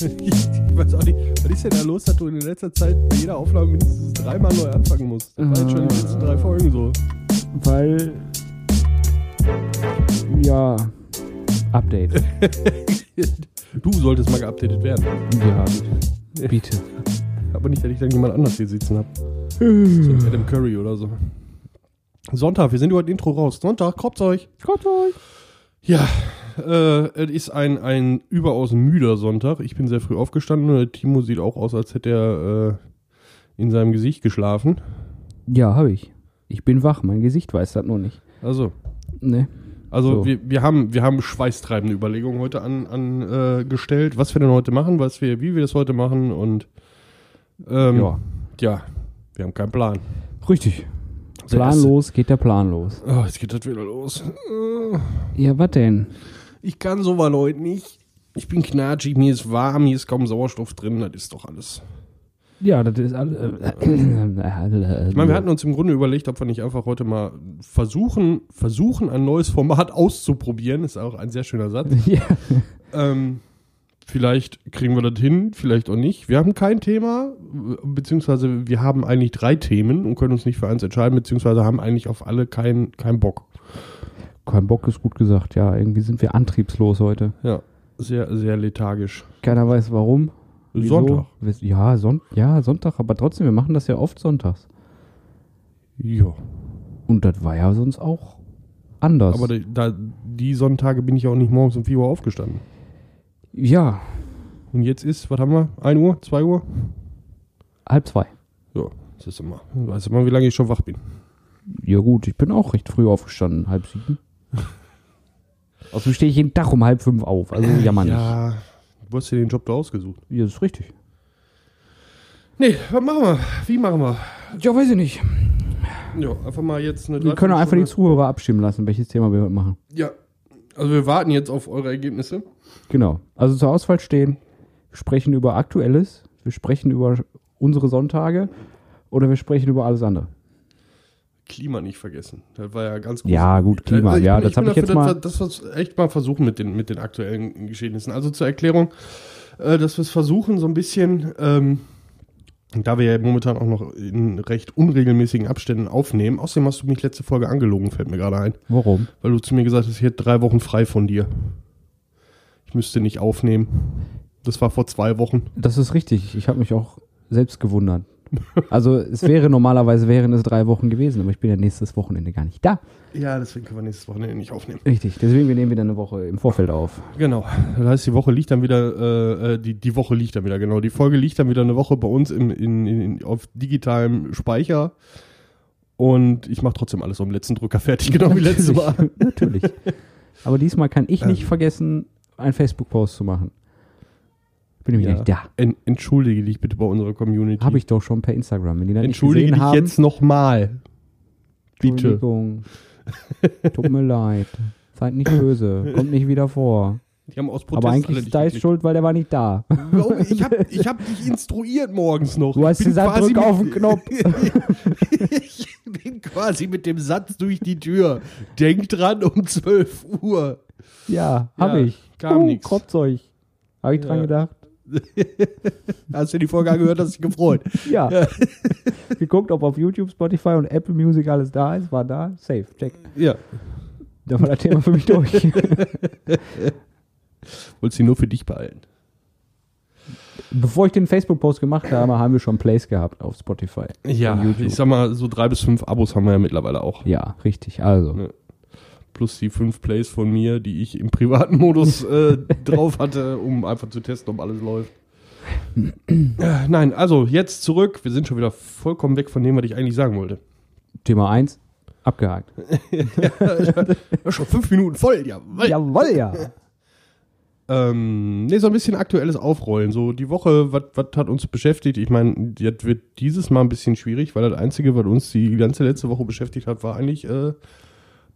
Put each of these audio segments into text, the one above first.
Ich weiß auch nicht, was ist denn da los, dass du in letzter Zeit bei jeder Aufnahme mindestens dreimal neu anfangen musst? Das war jetzt schon in den letzten drei Folgen so. Weil. Ja. Update. Du solltest mal geupdatet werden. Ja, bitte. Aber nicht, dass ich dann jemand anders hier sitzen habe. So Adam Curry oder so. Sonntag, wir sind über das Intro raus. Sonntag, kroppt euch. Gott euch. Ja, äh, es ist ein, ein überaus müder Sonntag. Ich bin sehr früh aufgestanden und Timo sieht auch aus, als hätte er äh, in seinem Gesicht geschlafen. Ja, habe ich. Ich bin wach, mein Gesicht weiß das nur nicht. Also, Ne? also So. wir, wir haben, wir haben schweißtreibende Überlegungen heute angestellt, an, äh, was wir denn heute machen, was wir, wie wir das heute machen und ähm, Ja. ja, wir haben keinen Plan. Richtig. Planlos geht der Plan los. Oh, jetzt geht das wieder los. Ja, was denn? Ich kann so was heute nicht. Ich bin knatschig, mir ist warm, hier ist kaum Sauerstoff drin, das ist doch alles. Ja, das ist alles. Ich meine, wir hatten uns im Grunde überlegt, ob wir nicht einfach heute mal versuchen, versuchen ein neues Format auszuprobieren. Ist auch ein sehr schöner Satz. ja. Ähm, vielleicht kriegen wir das hin, vielleicht auch nicht. Wir haben kein Thema, beziehungsweise wir haben eigentlich drei Themen und können uns nicht für eins entscheiden, beziehungsweise haben eigentlich auf alle keinen keinen Bock. Kein Bock ist gut gesagt. Ja, irgendwie sind wir antriebslos heute. Ja, sehr, sehr lethargisch. Keiner weiß warum. Wieso? Sonntag. Ja, Son ja, Sonntag, aber trotzdem, wir machen das ja oft sonntags. Ja. Und das war ja sonst auch anders. Aber da, da, die Sonntage bin ich auch nicht morgens um 4 Uhr aufgestanden. ja, Und jetzt ist, was haben wir? 1 Uhr? 2 Uhr? halb zwei. Ja, das ist immer. Du weißt immer, wie lange ich schon wach bin. Ja gut, ich bin auch recht früh aufgestanden, halb sieben. Außerdem stehe ich jeden Tag um halb fünf auf, also jammer nicht. Ja, du hast dir den Job da ausgesucht. Ja, das ist richtig. Nee, was machen wir? Wie machen wir? Ja, weiß ich nicht. Ja, einfach mal jetzt eine Wir können auch einfach die Zuhörer abstimmen lassen, welches Thema wir heute machen. Ja, also wir warten jetzt auf eure Ergebnisse. Genau. Also zur Auswahl stehen, wir sprechen über Aktuelles, wir sprechen über unsere Sonntage oder wir sprechen über alles andere. Klima nicht vergessen. Das war ja ganz groß. Ja, gut, Klima. Also ja, bin- das habe ich jetzt dafür, mal. dass wir das echt mal versuchen mit den, mit den aktuellen Geschehnissen. Also zur Erklärung, äh, dass wir es versuchen, so ein bisschen, ähm, da wir ja momentan auch noch in recht unregelmäßigen Abständen aufnehmen. Außerdem hast du mich letzte Folge angelogen, fällt mir gerade ein. Warum? Weil du zu mir gesagt hast, ich hätte drei Wochen frei von dir. Ich müsste nicht aufnehmen. Das war vor zwei Wochen. Das ist richtig. Ich habe mich auch selbst gewundert. Also es wäre normalerweise wären es drei Wochen gewesen, aber ich bin ja nächstes Wochenende gar nicht da. Ja, deswegen können wir nächstes Wochenende nicht aufnehmen. Richtig. Deswegen wir nehmen wieder eine Woche im Vorfeld auf. Genau. Das heißt, die Woche liegt dann wieder, äh, äh, die, die Woche liegt dann wieder, genau. Die Folge liegt dann wieder eine Woche bei uns im, in, in, auf digitalem Speicher. Und ich mache trotzdem alles am letzten Drücker fertig, genau wie letztes Mal. Natürlich. Aber diesmal kann ich nicht Ähm. vergessen, einen Facebook-Post zu machen. Bin nämlich Ja. nicht da. En, entschuldige dich bitte bei unserer Community. Habe ich doch schon per Instagram. Wenn die nicht Entschuldige gesehen dich haben, jetzt nochmal. Bitte. Entschuldigung. Tut mir leid. Seid nicht böse. Kommt nicht wieder vor. Die haben aus Protest Aber eigentlich nicht ist Dice schuld, weil der war nicht da. Warum? Ich habe ich hab dich instruiert morgens noch. Du hast gesagt, drück auf den Knopf. ich bin quasi mit dem Satz durch die Tür. Denk dran um 12 Uhr. Ja, hab Ja, ich. kam nix. Kropfzeug. Hab ich dran Ja. gedacht. Hast du die Folge angehört, hast dich gefreut. Ja. Geguckt, ob auf YouTube, Spotify und Apple Music alles da ist. War da. Safe. Check. Ja. Da war das Thema für mich durch. Wolltest sie nur für dich behalten. Bevor ich den Facebook-Post gemacht habe, haben wir schon Plays gehabt auf Spotify. Ja, ich sag mal, so drei bis fünf Abos haben wir ja mittlerweile auch. Ja, richtig. Also. Ja. Plus die fünf Plays von mir, die ich im privaten Modus äh, drauf hatte, um einfach zu testen, ob alles läuft. Äh, Nein, also jetzt zurück. Wir sind schon wieder vollkommen weg von dem, was ich eigentlich sagen wollte. Thema 1. Abgehakt. Ja, schon fünf Minuten voll, ja. Jawohl, ja. Ähm, nee, so ein bisschen aktuelles Aufrollen. So die Woche, was hat uns beschäftigt? Ich meine, das wird dieses Mal ein bisschen schwierig, weil das Einzige, was uns die ganze letzte Woche beschäftigt hat, war eigentlich äh,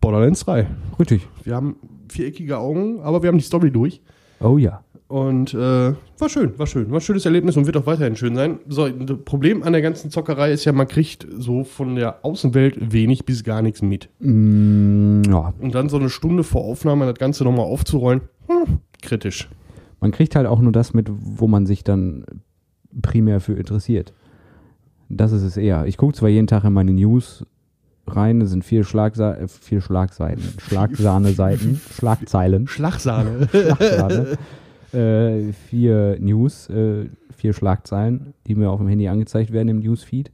Borderlands 3. Richtig. Wir haben viereckige Augen, aber wir haben die Story durch. Oh ja. Und äh, war schön, war schön. War ein schönes Erlebnis und wird auch weiterhin schön sein. So, das Problem an der ganzen Zockerei ist ja, man kriegt so von der Außenwelt wenig bis gar nichts mit. Mm, ja. Und dann so eine Stunde vor Aufnahme das Ganze nochmal aufzurollen, hm, kritisch. Man kriegt halt auch nur das mit, wo man sich dann primär für interessiert. Das ist es eher. Ich gucke zwar jeden Tag in meine News rein, das sind vier, Schlagsa äh, vier Schlagseiten, Schlagsahne-Seiten, Schlagzeilen. Schlagsahne. Schlagzeilen. äh, vier News, äh, vier Schlagzeilen, die mir auf dem Handy angezeigt werden im Newsfeed.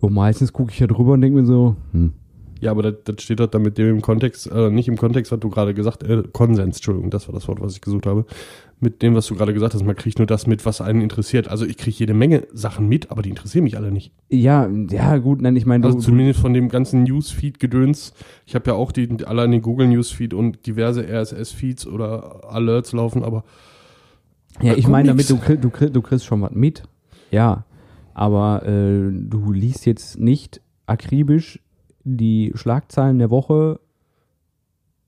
Und meistens gucke ich ja drüber und denke mir so, hm, Ja, aber das, das steht doch dann mit dem im Kontext, äh, nicht im Kontext, was du gerade gesagt äh, Konsens, Entschuldigung, das war das Wort, was ich gesucht habe. Mit dem, was du gerade gesagt hast, man kriegt nur das mit, was einen interessiert. Also ich kriege jede Menge Sachen mit, aber die interessieren mich alle nicht. ja, ja, gut, nein, ich meine, Also zumindest von dem ganzen Newsfeed-Gedöns. Ich habe ja auch die, allein den Google Newsfeed und diverse RSS-Feeds oder Alerts laufen, aber ja, ich meine damit, du, du, du kriegst schon was mit. Ja, aber äh, du liest jetzt nicht akribisch die Schlagzeilen der Woche,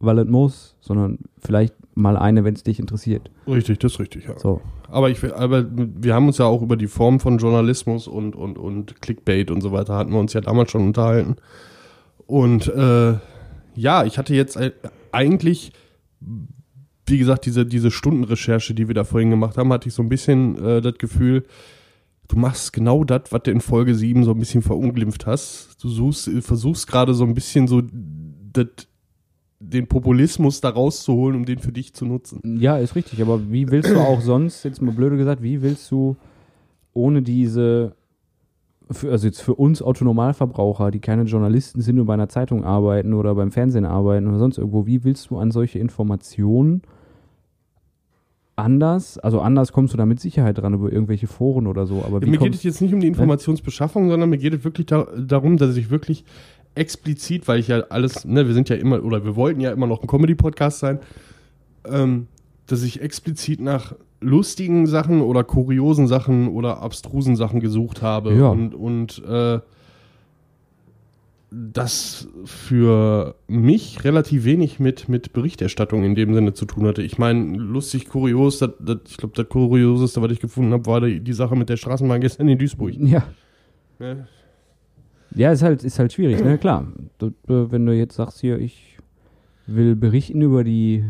weil es muss, sondern vielleicht mal eine, wenn es dich interessiert. richtig, das ist richtig, ja. So. Aber, ich, aber wir haben uns ja auch über die Form von Journalismus und, und, und Clickbait und so weiter, hatten wir uns ja damals schon unterhalten. Und äh, ja, ich hatte jetzt eigentlich, wie gesagt, diese, diese Stundenrecherche, die wir da vorhin gemacht haben, hatte ich so ein bisschen äh, das Gefühl, du machst genau das, was du in Folge 7 so ein bisschen verunglimpft hast. Du suchst, versuchst gerade so ein bisschen so das, den Populismus da rauszuholen, um den für dich zu nutzen. Ja, ist richtig, aber wie willst du auch sonst, jetzt mal blöde gesagt, wie willst du ohne diese, für, also jetzt für uns Autonormalverbraucher, die keine Journalisten sind und bei einer Zeitung arbeiten oder beim Fernsehen arbeiten oder sonst irgendwo, wie willst du an solche Informationen anders, also anders kommst du da mit Sicherheit dran über irgendwelche Foren oder so, aber wie mir geht es jetzt nicht um die Informationsbeschaffung, sondern mir geht es wirklich da, darum, dass ich wirklich explizit, weil ich ja alles, ne, wir sind ja immer, oder wir wollten ja immer noch ein Comedy-Podcast sein, ähm, dass ich explizit nach lustigen Sachen oder kuriosen Sachen oder abstrusen Sachen gesucht habe Ja. und, und äh, das für mich relativ wenig mit, mit Berichterstattung in dem Sinne zu tun hatte. Ich meine, lustig, kurios, das, das, ich glaube, das Kurioseste, was ich gefunden habe, war die, die Sache mit der Straßenbahn gestern in Duisburg. ja, Ne? Ja, ist halt, ist halt schwierig, ne? Klar. Du, wenn du jetzt sagst hier, ich will berichten über die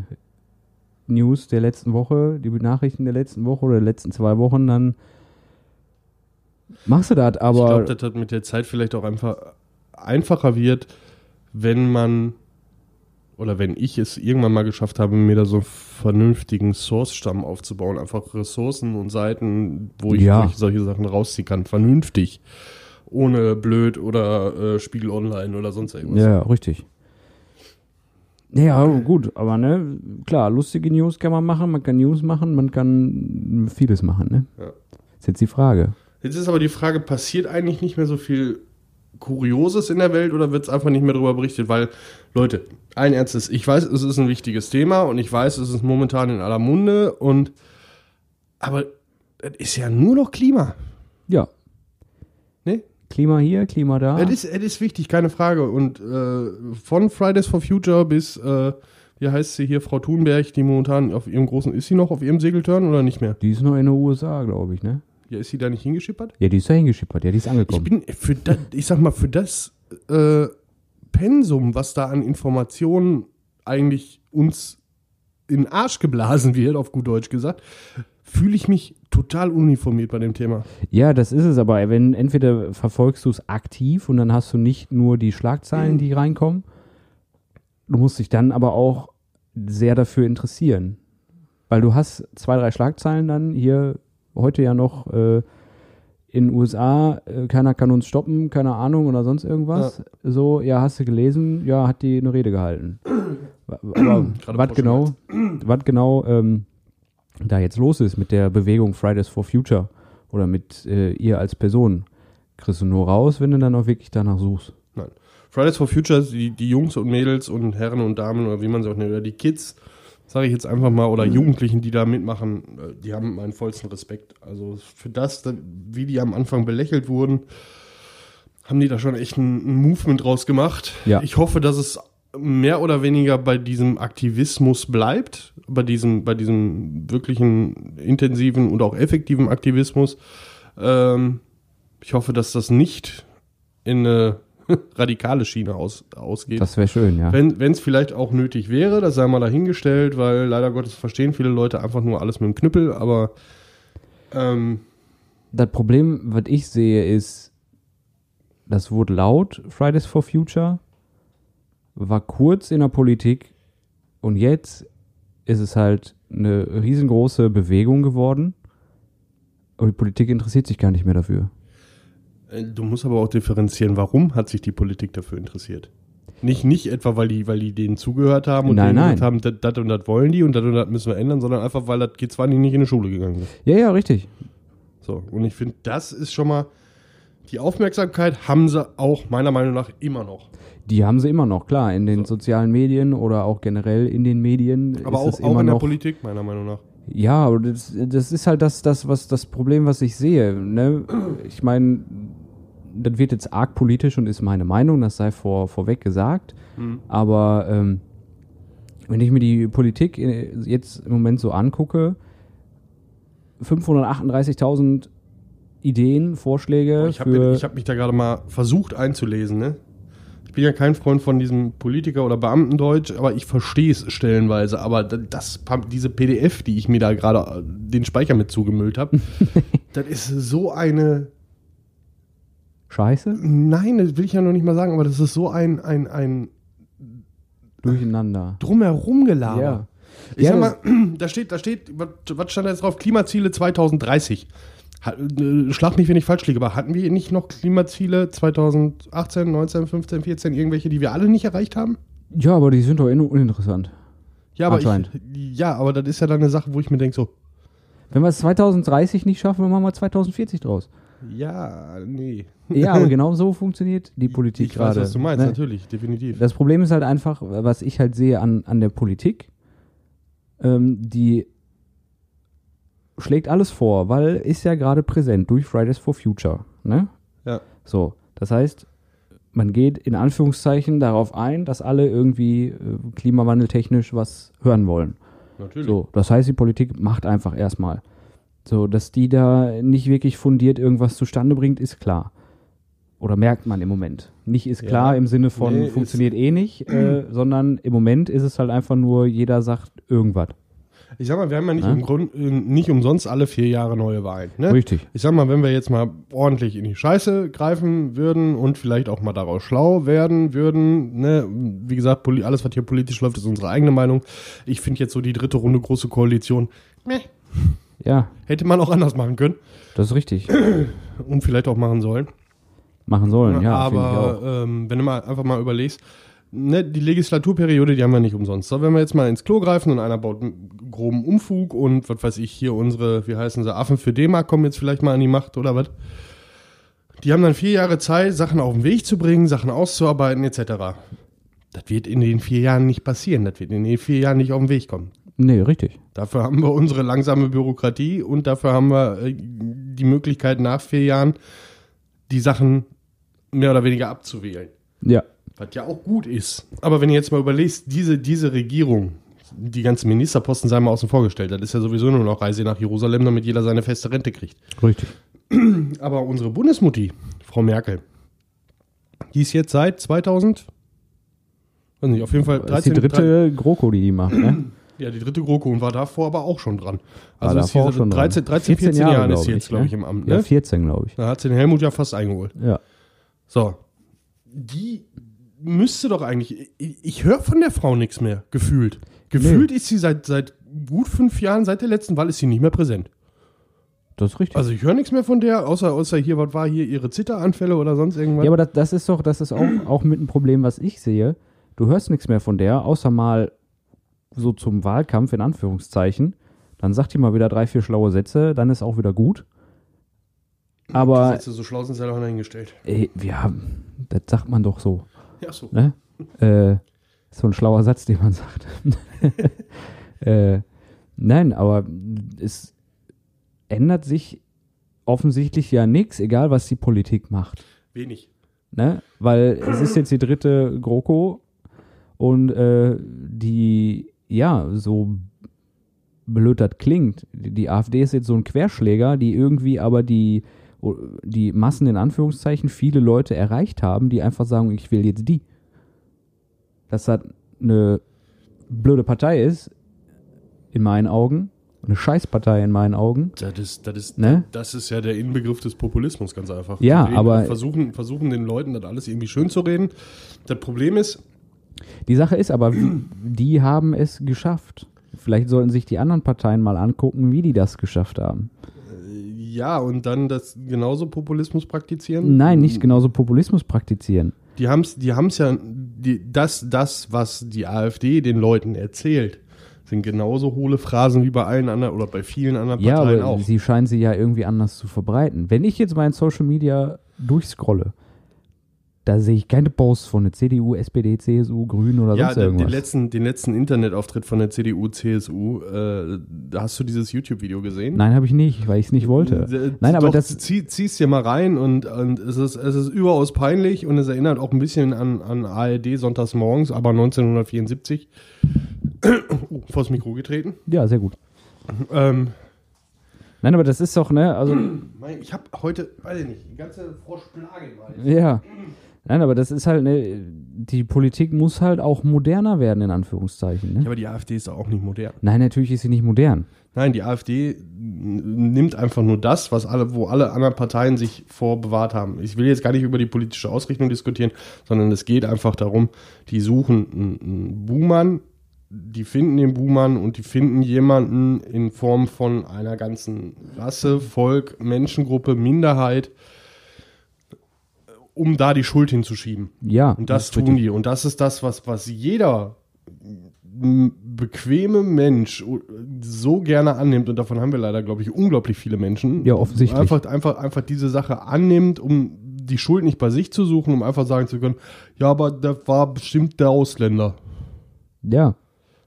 News der letzten Woche, die Nachrichten der letzten Woche oder der letzten zwei Wochen, dann machst du das, ich aber glaube, dass das mit der Zeit vielleicht auch einfach einfacher wird, wenn man oder wenn ich es irgendwann mal geschafft habe, mir da so einen vernünftigen Source-Stamm aufzubauen, einfach Ressourcen und Seiten, wo ich, Ja. wo ich solche Sachen rausziehen kann, vernünftig. Ohne blöd oder äh, Spiegel Online oder sonst irgendwas. ja, richtig. Ja, ja, gut, aber ne, klar, lustige News kann man machen, man kann News machen, man kann vieles machen, ne? Ja. Ist jetzt die Frage. Jetzt ist aber die Frage, passiert eigentlich nicht mehr so viel Kurioses in der Welt oder wird es einfach nicht mehr darüber berichtet? Weil, Leute, allen Ernstes, ich weiß, es ist ein wichtiges Thema und ich weiß, es ist momentan in aller Munde und aber es ist ja nur noch Klima. Ja. Ne? Klima hier, Klima da. Es, ist, es ist wichtig, keine Frage. Und äh, von Fridays for Future bis, äh, wie heißt sie hier, Frau Thunberg, die momentan auf ihrem großen, ist sie noch auf ihrem Segeltörn oder nicht mehr? Die ist noch in den USA, glaube ich, ne? Ja, ist sie da nicht hingeschippert? Ja, die ist da hingeschippert, ja, die ist Ich angekommen. bin für das, ich sag mal, für das äh, Pensum, was da an Informationen eigentlich uns in den Arsch geblasen wird, auf gut Deutsch gesagt, fühle ich mich total uniformiert bei dem Thema. Ja, das ist es aber. Wenn entweder verfolgst du es aktiv und dann hast du nicht nur die Schlagzeilen, die reinkommen, du musst dich dann aber auch sehr dafür interessieren. Weil du hast zwei, drei Schlagzeilen dann hier heute ja noch äh, in den USA, äh, keiner kann uns stoppen, keine Ahnung oder sonst irgendwas. So, ja, hast du gelesen, ja, hat die eine Rede gehalten. Aber was genau, was genau ähm, da jetzt los ist mit der Bewegung Fridays for Future oder mit äh, ihr als Person, kriegst du nur raus, wenn du dann auch wirklich danach suchst. Nein. Fridays for Future, die, die Jungs und Mädels und Herren und Damen oder wie man sie auch nennt, oder die Kids, sage ich jetzt einfach mal, oder Jugendlichen, die da mitmachen, äh, die haben meinen vollsten Respekt. Also für das, da- wie die am Anfang belächelt wurden, haben die da schon echt ein, ein Movement draus gemacht. Ja. Ich hoffe, dass es mehr oder weniger bei diesem Aktivismus bleibt, bei diesem, bei diesem wirklichen intensiven und auch effektiven Aktivismus. Ähm, ich hoffe, dass das nicht in eine radikale Schiene aus, ausgeht. Das wäre schön, ja. Wenn es vielleicht auch nötig wäre, das sei mal dahingestellt, weil leider Gottes verstehen viele Leute einfach nur alles mit dem Knüppel, aber ähm, Das Problem, was ich sehe, ist, das wurde laut, Fridays for Future, war kurz in der Politik und jetzt ist es halt eine riesengroße Bewegung geworden. Aber die Politik interessiert sich gar nicht mehr dafür. Äh, du musst aber auch differenzieren, warum hat sich die Politik dafür interessiert? Nicht, nicht etwa, weil die, weil die denen zugehört haben und Nein, denen nein. gesagt haben, das und das wollen die und das und das müssen wir ändern, sondern einfach, weil das geht zwar nicht in die Schule gegangen ist. Ja, ja, richtig. So, und ich finde, das ist schon mal, die Aufmerksamkeit haben sie auch meiner Meinung nach immer noch. Die haben sie immer noch, klar, in den So. sozialen Medien oder auch generell in den Medien. Aber ist auch, es auch immer in der noch, Politik, meiner Meinung nach. Ja, aber das, das ist halt das, das, was das Problem, was ich sehe. Ne? Ich meine, das wird jetzt arg politisch und ist meine Meinung, das sei vor, vorweg gesagt. Aber ähm, wenn ich mir die Politik jetzt im Moment so angucke, 538.000 Ideen, Vorschläge Ich habe hab mich da gerade mal versucht einzulesen, ne? Ich bin ja kein Freund von diesem Politiker- oder Beamtendeutsch, aber ich verstehe es stellenweise. Aber das, diese PDF, die ich mir da gerade äh, den Speicher mit zugemüllt habe, das ist so eine. Scheiße? Nein, das will ich ja noch nicht mal sagen, aber das ist so ein, ein, ein Durcheinander. Drumherumgelaber. Ja. Ich Ja, sag mal, da steht, da steht, was, was stand da jetzt drauf? Klimaziele 2030. Äh, Schlag mich, wenn ich falsch liege, aber hatten wir nicht noch Klimaziele 2018, 19, 15, 14, irgendwelche, die wir alle nicht erreicht haben? Ja, aber die sind doch in- uninteressant. Ja, aber, ich, ja, aber das ist ja dann eine Sache, wo ich mir denke, so, Wenn wir es 2030 nicht schaffen, dann machen wir 2040 draus. ja, nee. Ja, aber genau so funktioniert die Politik Ich gerade. weiß, was du meinst, ne? natürlich, definitiv. Das Problem ist halt einfach, was ich halt sehe an, an der Politik, ähm, die schlägt alles vor, weil ist ja gerade präsent durch Fridays for Future. Ne? Ja. So, das heißt, man geht in Anführungszeichen darauf ein, dass alle irgendwie äh, klimawandeltechnisch was hören wollen. Natürlich. So, das heißt, die Politik macht einfach erstmal. So, dass die da nicht wirklich fundiert irgendwas zustande bringt, ist klar. Oder merkt man im Moment. Nicht ist Ja. klar im Sinne von Nee, funktioniert eh nicht, äh, sondern im Moment ist es halt einfach nur, jeder sagt irgendwas. Ich sag mal, wir haben ja nicht, Ja? im Grund, äh, nicht umsonst alle vier Jahre neue Wahlen. Ne? Richtig. Ich sag mal, wenn wir jetzt mal ordentlich in die Scheiße greifen würden und vielleicht auch mal daraus schlau werden würden, ne, wie gesagt, alles, was hier politisch läuft, ist unsere eigene Meinung. Ich finde jetzt so die dritte Runde große Koalition, meh, Ja, hätte man auch anders machen können das ist richtig. und vielleicht auch machen sollen. Machen sollen, ja. Aber ähm, wenn du mal einfach mal überlegst, ne, die Legislaturperiode, die haben wir nicht umsonst. So, wenn wir jetzt mal ins Klo greifen und einer baut einen groben Umfug und was weiß ich, hier unsere, wie heißen sie, Affen für D-Mark kommen jetzt vielleicht mal an die Macht oder was? Die haben dann vier Jahre Zeit, Sachen auf den Weg zu bringen, Sachen auszuarbeiten, etc. Das wird in den vier Jahren nicht passieren. Das wird in den vier Jahren nicht auf den Weg kommen. Nee, richtig. Dafür haben wir unsere langsame Bürokratie und dafür haben wir äh, die Möglichkeit, nach vier Jahren die Sachen mehr oder weniger abzuwählen. Ja. Was ja auch gut ist. Aber wenn ihr jetzt mal überlegst, diese, diese Regierung, die ganzen Ministerposten sei mal außen vorgestellt, das ist ja sowieso nur noch Reise nach Jerusalem, damit jeder seine feste Rente kriegt. Richtig. Aber unsere Bundesmutti, Frau Merkel, die ist jetzt seit 2000, weiß nicht, auf jeden Fall Das ist die 13, dritte GroKo, die die macht, ne? Ja, die dritte GroKo und war davor aber auch schon dran. War Also ist davor auch schon dran. 13, 13 14 Jahre, ist sie jetzt, glaube ich, ne? im Amt. Ja, Ne? 14, glaube ich. Da hat sie den Helmut ja fast eingeholt. Ja. So. Die müsste doch eigentlich. Ich, ich höre von der Frau nichts mehr, gefühlt. Gefühlt ist sie seit, seit gut fünf Jahren, seit der letzten Wahl, ist sie nicht mehr präsent. Das ist richtig. Also ich höre nichts mehr von der, außer, außer hier, was war hier, ihre Zitteranfälle oder sonst irgendwas. Ja, aber das, das ist doch, das ist auch, auch mit ein Problem, was ich sehe. Du hörst nichts mehr von der, außer mal so zum Wahlkampf in Anführungszeichen. Dann sagt die mal wieder drei, vier schlaue Sätze, dann ist auch wieder gut. Aber Sätze, so schlau sind sie ja noch hingestellt. ey, ja, das sagt man doch so. Ja, so. Ne? Äh, so ein schlauer Satz, den man sagt. äh, nein, aber es ändert sich offensichtlich ja nichts, egal was die Politik macht. Wenig. Ne? Weil es ist jetzt die dritte GroKo und äh, die, ja, so blöd das klingt, die, AfD ist jetzt so ein Querschläger, die irgendwie aber die die Massen in Anführungszeichen viele Leute erreicht haben, die einfach sagen, ich will jetzt die. Dass das eine blöde Partei ist, in meinen Augen, eine Scheißpartei in meinen Augen. Das ist, das, ist, Ne? das ist ja der Inbegriff des Populismus, ganz einfach. Ja, aber- Versuchen, versuchen den Leuten das alles irgendwie schön zu reden. Das Problem ist, Die Sache ist aber, die haben es geschafft. Vielleicht sollten sich die anderen Parteien mal angucken, wie die das geschafft haben. Ja, und dann das genauso Populismus praktizieren. Nein, nicht genauso Populismus praktizieren. Die haben es die haben's ja, die, das, das, was die AfD den Leuten erzählt, sind genauso hohle Phrasen wie bei allen anderen oder bei vielen anderen Ja, Parteien aber auch. sie scheinen sie ja irgendwie anders zu verbreiten. Wenn ich jetzt mal in Social Media durchscrolle, da sehe ich keine Posts von der CDU, SPD, CSU, Grünen oder ja, sonst den, den, irgendwas. letzten, den letzten Internetauftritt von der CDU, CSU, äh, da hast du dieses YouTube-Video gesehen? Nein, habe ich nicht, weil ich es nicht wollte. Äh, Nein, aber doch, das- Zieh, zieh's dir mal rein und, und es, ist, es ist überaus peinlich und es erinnert auch ein bisschen an, an ARD sonntags morgens, aber 1974. oh, vors Mikro getreten. Ja, sehr gut. Ähm, Nein, aber das ist doch, ne, also, ich habe heute, weiß ich nicht, die ganze Froschplage im Hals. ja. Nein, aber das ist halt, ne, die Politik muss halt auch moderner werden, in Anführungszeichen. Ja, Ne? aber die AfD ist auch nicht modern. Nein, natürlich ist sie nicht modern. Nein, die AfD nimmt einfach nur das, was alle, wo alle anderen Parteien sich vorbewahrt haben. Ich will jetzt gar nicht über die politische Ausrichtung diskutieren, sondern es geht einfach darum, die suchen einen, einen Buhmann, die finden den Buhmann und die finden jemanden in Form von einer ganzen Rasse, Volk, Menschengruppe, Minderheit, um da die Schuld hinzuschieben. Ja. Und das ist tun richtig. die. Und das ist das, was, was jeder bequeme Mensch so gerne annimmt. Und davon haben wir leider, glaube ich, unglaublich viele Menschen. Ja, offensichtlich. Einfach, einfach, einfach diese Sache annimmt, um die Schuld nicht bei sich zu suchen, um einfach sagen zu können, ja, aber das war bestimmt der Ausländer. Ja.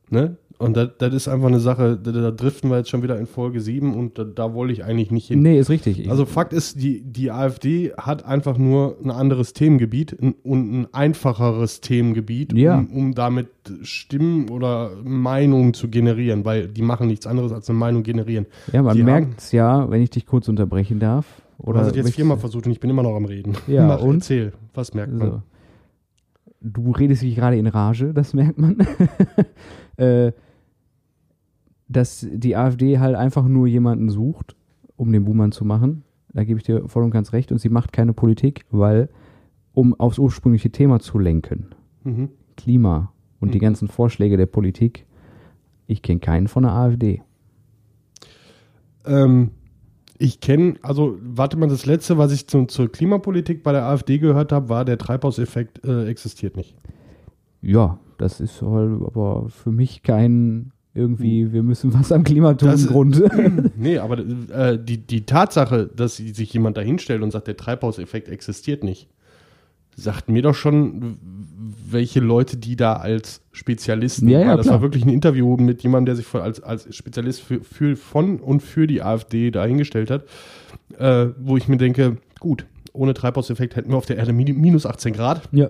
Ne? Und das, ist einfach eine Sache, da, da driften wir jetzt schon wieder in Folge 7 und da, da wollte ich eigentlich nicht hin. Nee, ist richtig. Also Fakt ist, die, die AfD hat einfach nur ein anderes Themengebiet und ein einfacheres Themengebiet, Ja. um, um damit Stimmen oder Meinungen zu generieren, weil die machen nichts anderes als eine Meinung generieren. ja, man merkt es ja, wenn ich dich kurz unterbrechen darf. Oder du jetzt viermal versucht und ich bin immer noch am Reden. Ja, Mach, und? erzähl, was merkt man? So. Du redest dich gerade in Rage, das merkt man. äh, dass die AfD halt einfach nur jemanden sucht, um den Buhmann zu machen. Da gebe ich dir voll und ganz recht. Und sie macht keine Politik, weil, um aufs ursprüngliche Thema zu lenken, Mhm. Klima und die Mhm. ganzen Vorschläge der Politik, ich kenne keinen von der AfD. Ähm, ich kenne, also warte mal, das letzte, was ich zu, zur Klimapolitik bei der AfD gehört habe, war, der Treibhauseffekt äh, existiert nicht. Ja, das ist halt aber für mich kein irgendwie, wir müssen was am Klima tun, Hm. Das- Grund. Nee, aber äh, die, die Tatsache, dass sich jemand dahinstellt und sagt, der Treibhauseffekt existiert nicht, sagt mir doch schon, welche Leute die da als Spezialisten, Ja, ja, weil das klar. war wirklich ein Interview mit jemandem, der sich von, als, als Spezialist für, für, von und für die AfD dahingestellt hat, äh, wo ich mir denke, gut, ohne Treibhauseffekt hätten wir auf der Erde min- minus 18 Grad. Ja.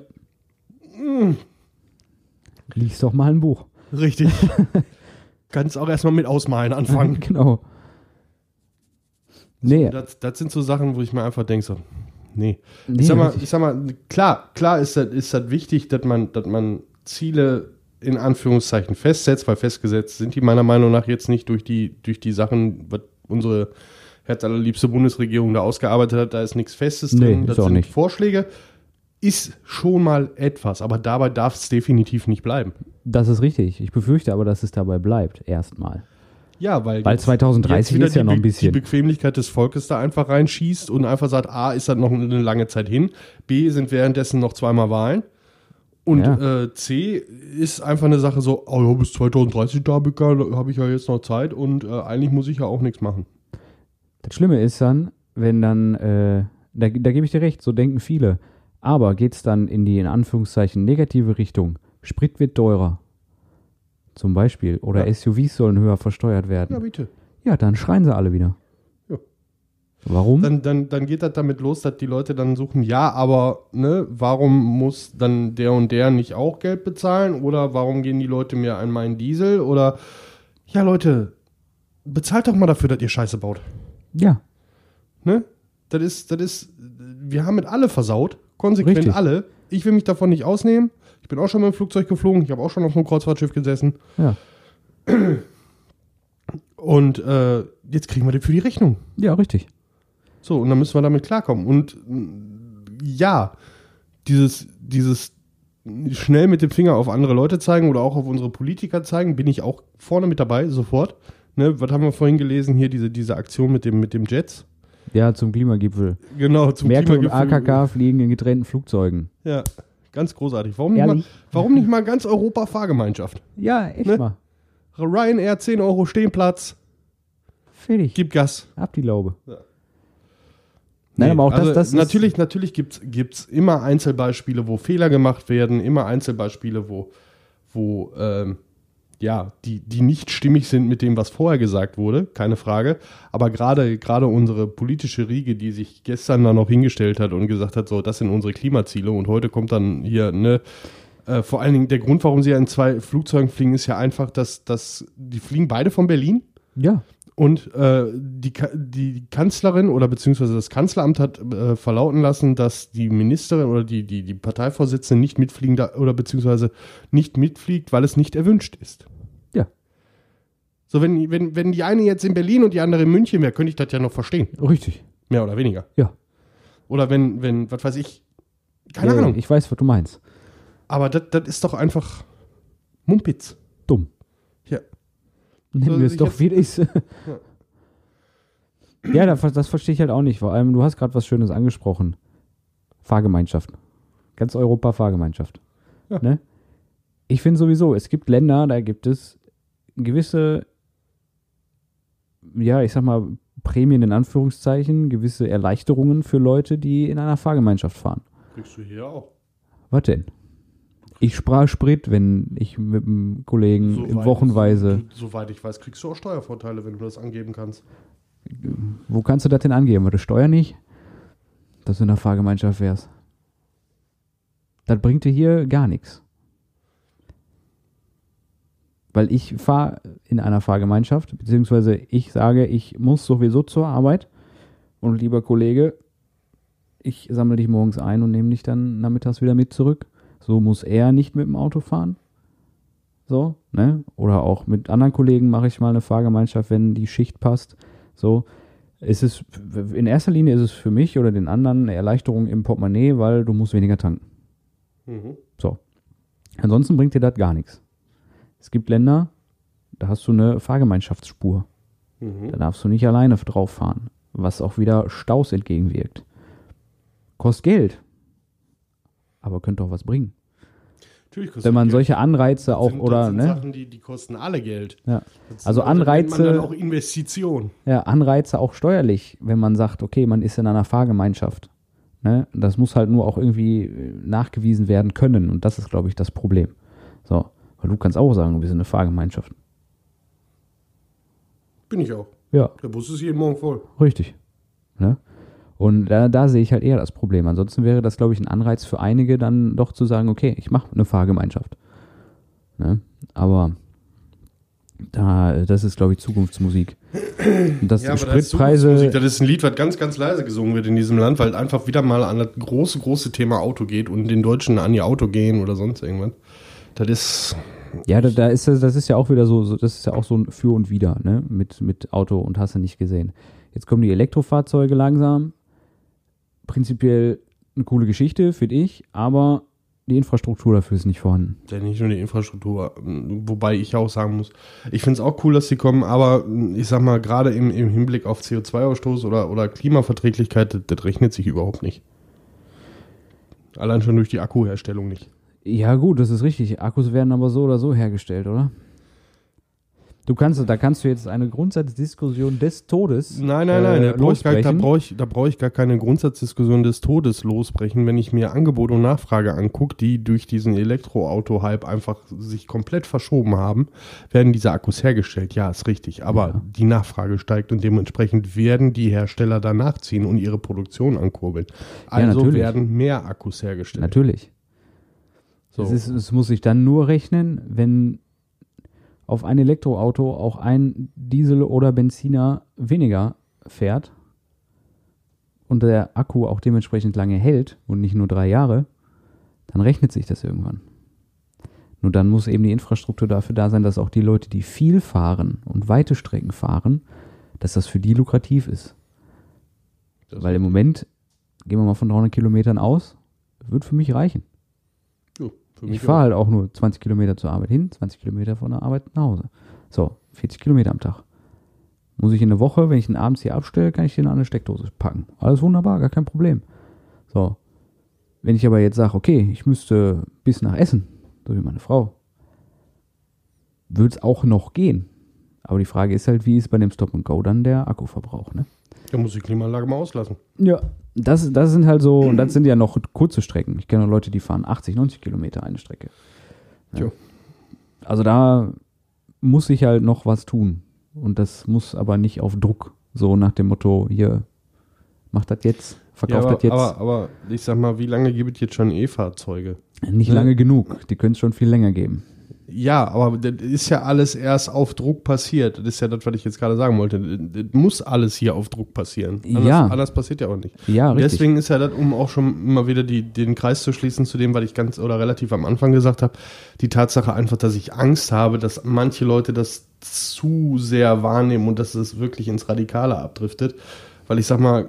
Lies doch mal ein Buch. Richtig. Kannst auch erstmal mit Ausmalen anfangen. genau. Nee, Das, das sind so Sachen, wo ich mir einfach denke, so, nee. nee ich, sag mal, ich sag mal, klar, klar ist das, ist das wichtig, dass man, dass man Ziele in Anführungszeichen festsetzt, weil festgesetzt sind die meiner Meinung nach jetzt nicht durch die, durch die Sachen, was unsere herzallerliebste Bundesregierung da ausgearbeitet hat, da ist nichts Festes Nee, drin, das auch sind nicht. Vorschläge. Ist schon mal etwas, aber dabei darf es definitiv nicht bleiben. das ist richtig. Ich befürchte aber, dass es dabei bleibt, erstmal. Ja, weil, Weil jetzt- 2030 jetzt ist ja noch ein bisschen. Die Bequemlichkeit des Volkes da einfach reinschießt und einfach sagt, A, ist das noch eine lange Zeit hin, B, sind währenddessen noch zweimal Wahlen und Ja. äh, C, ist einfach eine Sache so, oh ja, bis 2030 da habe ich, ja- hab ich ja jetzt noch Zeit und äh, eigentlich muss ich ja auch nichts machen. Das Schlimme ist dann, wenn dann, äh, da, da gebe ich dir recht, so denken viele. Aber geht es dann in die, in Anführungszeichen, negative Richtung? Sprit wird teurer. Zum Beispiel. Oder Ja. SUVs sollen höher versteuert Ja, werden. bitte. Ja, dann schreien sie alle wieder. Ja. Warum? Dann, dann, dann geht das damit los, dass die Leute dann suchen, ja, aber ne, warum muss dann der und der nicht auch Geld bezahlen? Oder warum gehen die Leute mir an meinen Diesel? Oder ja, Leute, bezahlt doch mal dafür, dass ihr Scheiße baut. ja. Ne? Das ist, das ist, wir haben mit alle versaut, konsequent Richtig. alle. Ich will mich davon nicht ausnehmen. Ich bin auch schon mit dem Flugzeug geflogen, ich habe auch schon auf einem Kreuzfahrtschiff gesessen. Ja. Und äh, jetzt kriegen wir das für die Rechnung. Ja, richtig. So, und dann müssen wir damit klarkommen. Und ja, dieses, dieses schnell mit dem Finger auf andere Leute zeigen oder auch auf unsere Politiker zeigen, bin ich auch vorne mit dabei, sofort. Ne, was haben wir vorhin gelesen? Hier diese, diese Aktion mit dem, mit dem Jets. Ja, zum Klimagipfel. Genau, zum Merkel und Klimagipfel. AKK fliegen in getrennten Flugzeugen. Ja, ganz großartig. Warum nicht, mal, warum nicht mal ganz Europa Fahrgemeinschaft? Ja, echt Ne? mal. Ryanair 10 Euro Stehplatz, Fertig. gib Gas. Ab die Laube. Ja. Nein, Nee, aber auch also das, das ist- natürlich, natürlich gibt es immer Einzelbeispiele, wo Fehler gemacht werden, immer Einzelbeispiele, wo, wo ähm, ja, die, die nicht stimmig sind mit dem, was vorher gesagt wurde, keine Frage. Aber gerade gerade unsere politische Riege, die sich gestern da noch hingestellt hat und gesagt hat, so, das sind unsere Klimaziele und heute kommt dann hier, ne, äh, vor allen Dingen der Grund, warum sie ja in zwei Flugzeugen fliegen, ist ja einfach, dass, dass die fliegen beide von Berlin. Ja, Und äh, die, die Kanzlerin oder beziehungsweise das Kanzleramt hat äh, verlauten lassen, dass die Ministerin oder die, die, die Parteivorsitzende nicht mitfliegen da, oder beziehungsweise nicht mitfliegt, weil es nicht erwünscht ist. Ja. So, wenn, wenn, wenn die eine jetzt in Berlin und die andere in München wäre, könnte ich das ja noch verstehen. richtig. Mehr oder weniger. Ja. Oder wenn, wenn, was weiß ich, keine ja, Ahnung. Ich weiß, was du meinst. Aber das ist doch einfach Mumpitz. Dumm. Ja. Nennen So, wir es doch, wie es ist. ja, das, das verstehe ich halt auch nicht. Vor allem, du hast gerade was Schönes angesprochen. Fahrgemeinschaft. Ganz Europa Fahrgemeinschaft. Ja. Ne? Ich finde sowieso, es gibt Länder, da gibt es gewisse, ja, ich sag mal, Prämien in Anführungszeichen, gewisse Erleichterungen für Leute, die in einer Fahrgemeinschaft fahren. Kriegst du hier auch. Was denn? Ich sprach Sprit, wenn ich mit einem Kollegen Soweit- wochenweise. so- Soweit ich weiß, kriegst du auch Steuervorteile, wenn du das angeben kannst. Wo kannst du das denn angeben? War das Steuer nicht? Dass du in der Fahrgemeinschaft wärst. Das bringt dir hier gar nichts. Weil ich fahre in einer Fahrgemeinschaft, beziehungsweise ich sage, ich muss sowieso zur Arbeit. Und lieber Kollege, ich sammle dich morgens ein und nehme dich dann nachmittags wieder mit zurück. So muss er nicht mit dem Auto fahren. So, ne? Oder auch mit anderen Kollegen mache ich mal eine Fahrgemeinschaft, wenn die Schicht passt. So, es ist in erster Linie ist es für mich oder den anderen eine Erleichterung im Portemonnaie, weil du musst weniger tanken. Mhm. So. Ansonsten bringt dir das gar nichts. Es gibt Länder, da hast du eine Fahrgemeinschaftsspur. Mhm. Da darfst du nicht alleine drauf fahren, was auch wieder Staus entgegenwirkt. Kostet Geld, aber könnte auch was bringen. Natürlich kostet Wenn man Geld. solche Anreize auch sind, oder das sind ne, Sachen, die, die kosten alle Geld. ja. Das Also das Anreize- Man dann auch Investition. ja, Anreize auch steuerlich, wenn man sagt, okay, man ist in einer Fahrgemeinschaft. Ne? Das muss halt nur auch irgendwie äh, nachgewiesen werden können. Und das ist, glaube ich, das Problem. So, weil du kannst auch sagen, wir sind eine Fahrgemeinschaft. Bin ich auch. Ja, Der Bus ist jeden Morgen voll. richtig. Ne? Und da, da sehe ich halt eher das Problem. Ansonsten wäre das, glaube ich, ein Anreiz für einige, dann doch zu sagen, okay, ich mache eine Fahrgemeinschaft. Ne? Aber da, das ist, glaube ich, Zukunftsmusik. Ja, das ist Spritpreise. Zukunftsmusik. Das ist ein Lied, was ganz, ganz leise gesungen wird in diesem Land, weil einfach wieder mal an das große, große Thema Auto geht und den Deutschen an ihr Auto gehen oder sonst irgendwas. Das ist, Ja, da, da ist das, das ist ja auch wieder so, so, das ist ja auch so ein Für und Wider, ne? Mit, mit Auto und hast du nicht gesehen. Jetzt kommen die Elektrofahrzeuge langsam. Prinzipiell eine coole Geschichte, finde ich, aber die Infrastruktur dafür ist nicht vorhanden. ja nicht nur die Infrastruktur, wobei ich auch sagen muss, ich finde es auch cool, dass sie kommen, aber ich sag mal, gerade im, im Hinblick auf CO2-Ausstoß oder, oder Klimaverträglichkeit, das, das rechnet sich überhaupt nicht. Allein schon durch die Akkuherstellung nicht. Ja, gut, das ist richtig. Akkus werden aber so oder so hergestellt, oder? Du kannst, da kannst du jetzt eine Grundsatzdiskussion des Todes. Nein, nein, nein, äh, da brauche ich, gar- da brauch ich, da brauch ich gar keine Grundsatzdiskussion des Todes losbrechen, wenn ich mir Angebot und Nachfrage angucke, die durch diesen Elektroauto-Hype einfach sich komplett verschoben haben, werden diese Akkus hergestellt. Ja, ist richtig, aber Ja. die Nachfrage steigt und dementsprechend werden die Hersteller danach ziehen und ihre Produktion ankurbeln. Also natürlich. werden mehr Akkus hergestellt. Natürlich. So. Es, ist, es muss sich dann nur rechnen, wenn auf ein Elektroauto auch ein Diesel oder Benziner weniger fährt und der Akku auch dementsprechend lange hält und nicht nur drei Jahre, dann rechnet sich das irgendwann. Nur dann muss eben die Infrastruktur dafür da sein, dass auch die Leute, die viel fahren und weite Strecken fahren, dass das für die lukrativ ist. Das Weil im Moment, gehen wir mal von 300 Kilometern aus, wird für mich reichen. Ich fahre halt auch nur 20 Kilometer zur Arbeit hin, 20 Kilometer von der Arbeit nach Hause. So, 40 Kilometer am Tag. Muss ich in der Woche, wenn ich ihn abends hier abstelle, kann ich den an eine Steckdose packen. Alles wunderbar, gar kein Problem. So. Wenn ich aber jetzt sage, okay, ich müsste bis nach Essen, so wie meine Frau, würde es auch noch gehen. Aber die Frage ist halt, wie ist bei dem Stop and Go dann der Akkuverbrauch, ne? Da muss ich die Klimaanlage mal auslassen. Ja. Das, das sind halt so, und das sind ja noch kurze Strecken. Ich kenne Leute, die fahren 80, 90 Kilometer eine Strecke. Ja. Also da muss ich halt noch was tun. Und das muss aber nicht auf Druck. So nach dem Motto, hier, mach das jetzt, verkauf aber, das jetzt. Aber, aber ich sag mal, wie lange gibt es jetzt schon E-Fahrzeuge? nicht ne? lange genug. Die können es schon viel länger geben. Ja, aber das ist ja alles erst auf Druck passiert. Das ist ja das, was ich jetzt gerade sagen wollte. Das muss alles hier auf Druck passieren. Anders, Ja. Anders passiert ja auch nicht. Ja, richtig. Deswegen ist ja das, um auch schon immer wieder die, den Kreis zu schließen zu dem, was ich ganz oder relativ am Anfang gesagt habe, die Tatsache einfach, dass ich Angst habe, dass manche Leute das zu sehr wahrnehmen und dass es wirklich ins Radikale abdriftet. Weil ich sag mal,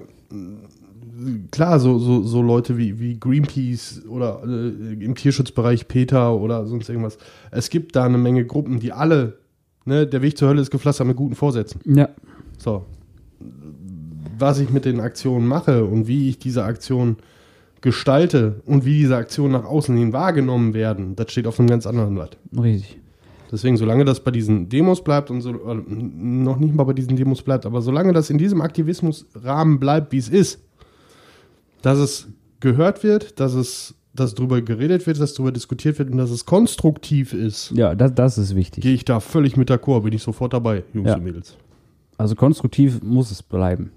klar, so, so, so Leute wie, wie Greenpeace oder äh, im Tierschutzbereich Peter oder sonst irgendwas. Es gibt da eine Menge Gruppen, die alle, ne, der Weg zur Hölle ist gepflastert mit guten Vorsätzen. Ja, So. Was ich mit den Aktionen mache und wie ich diese Aktion gestalte und wie diese Aktionen nach außen hin wahrgenommen werden, das steht auf einem ganz anderen Blatt. richtig. Deswegen, solange das bei diesen Demos bleibt und so, äh, noch nicht mal bei diesen Demos bleibt, aber solange das in diesem Aktivismusrahmen bleibt, wie es ist, dass es gehört wird, dass es dass darüber geredet wird, dass darüber diskutiert wird und dass es konstruktiv ist, Ja, das, das ist wichtig. gehe ich da völlig mit d'accord, bin ich sofort dabei, Jungs Ja. und Mädels. Also konstruktiv muss es bleiben.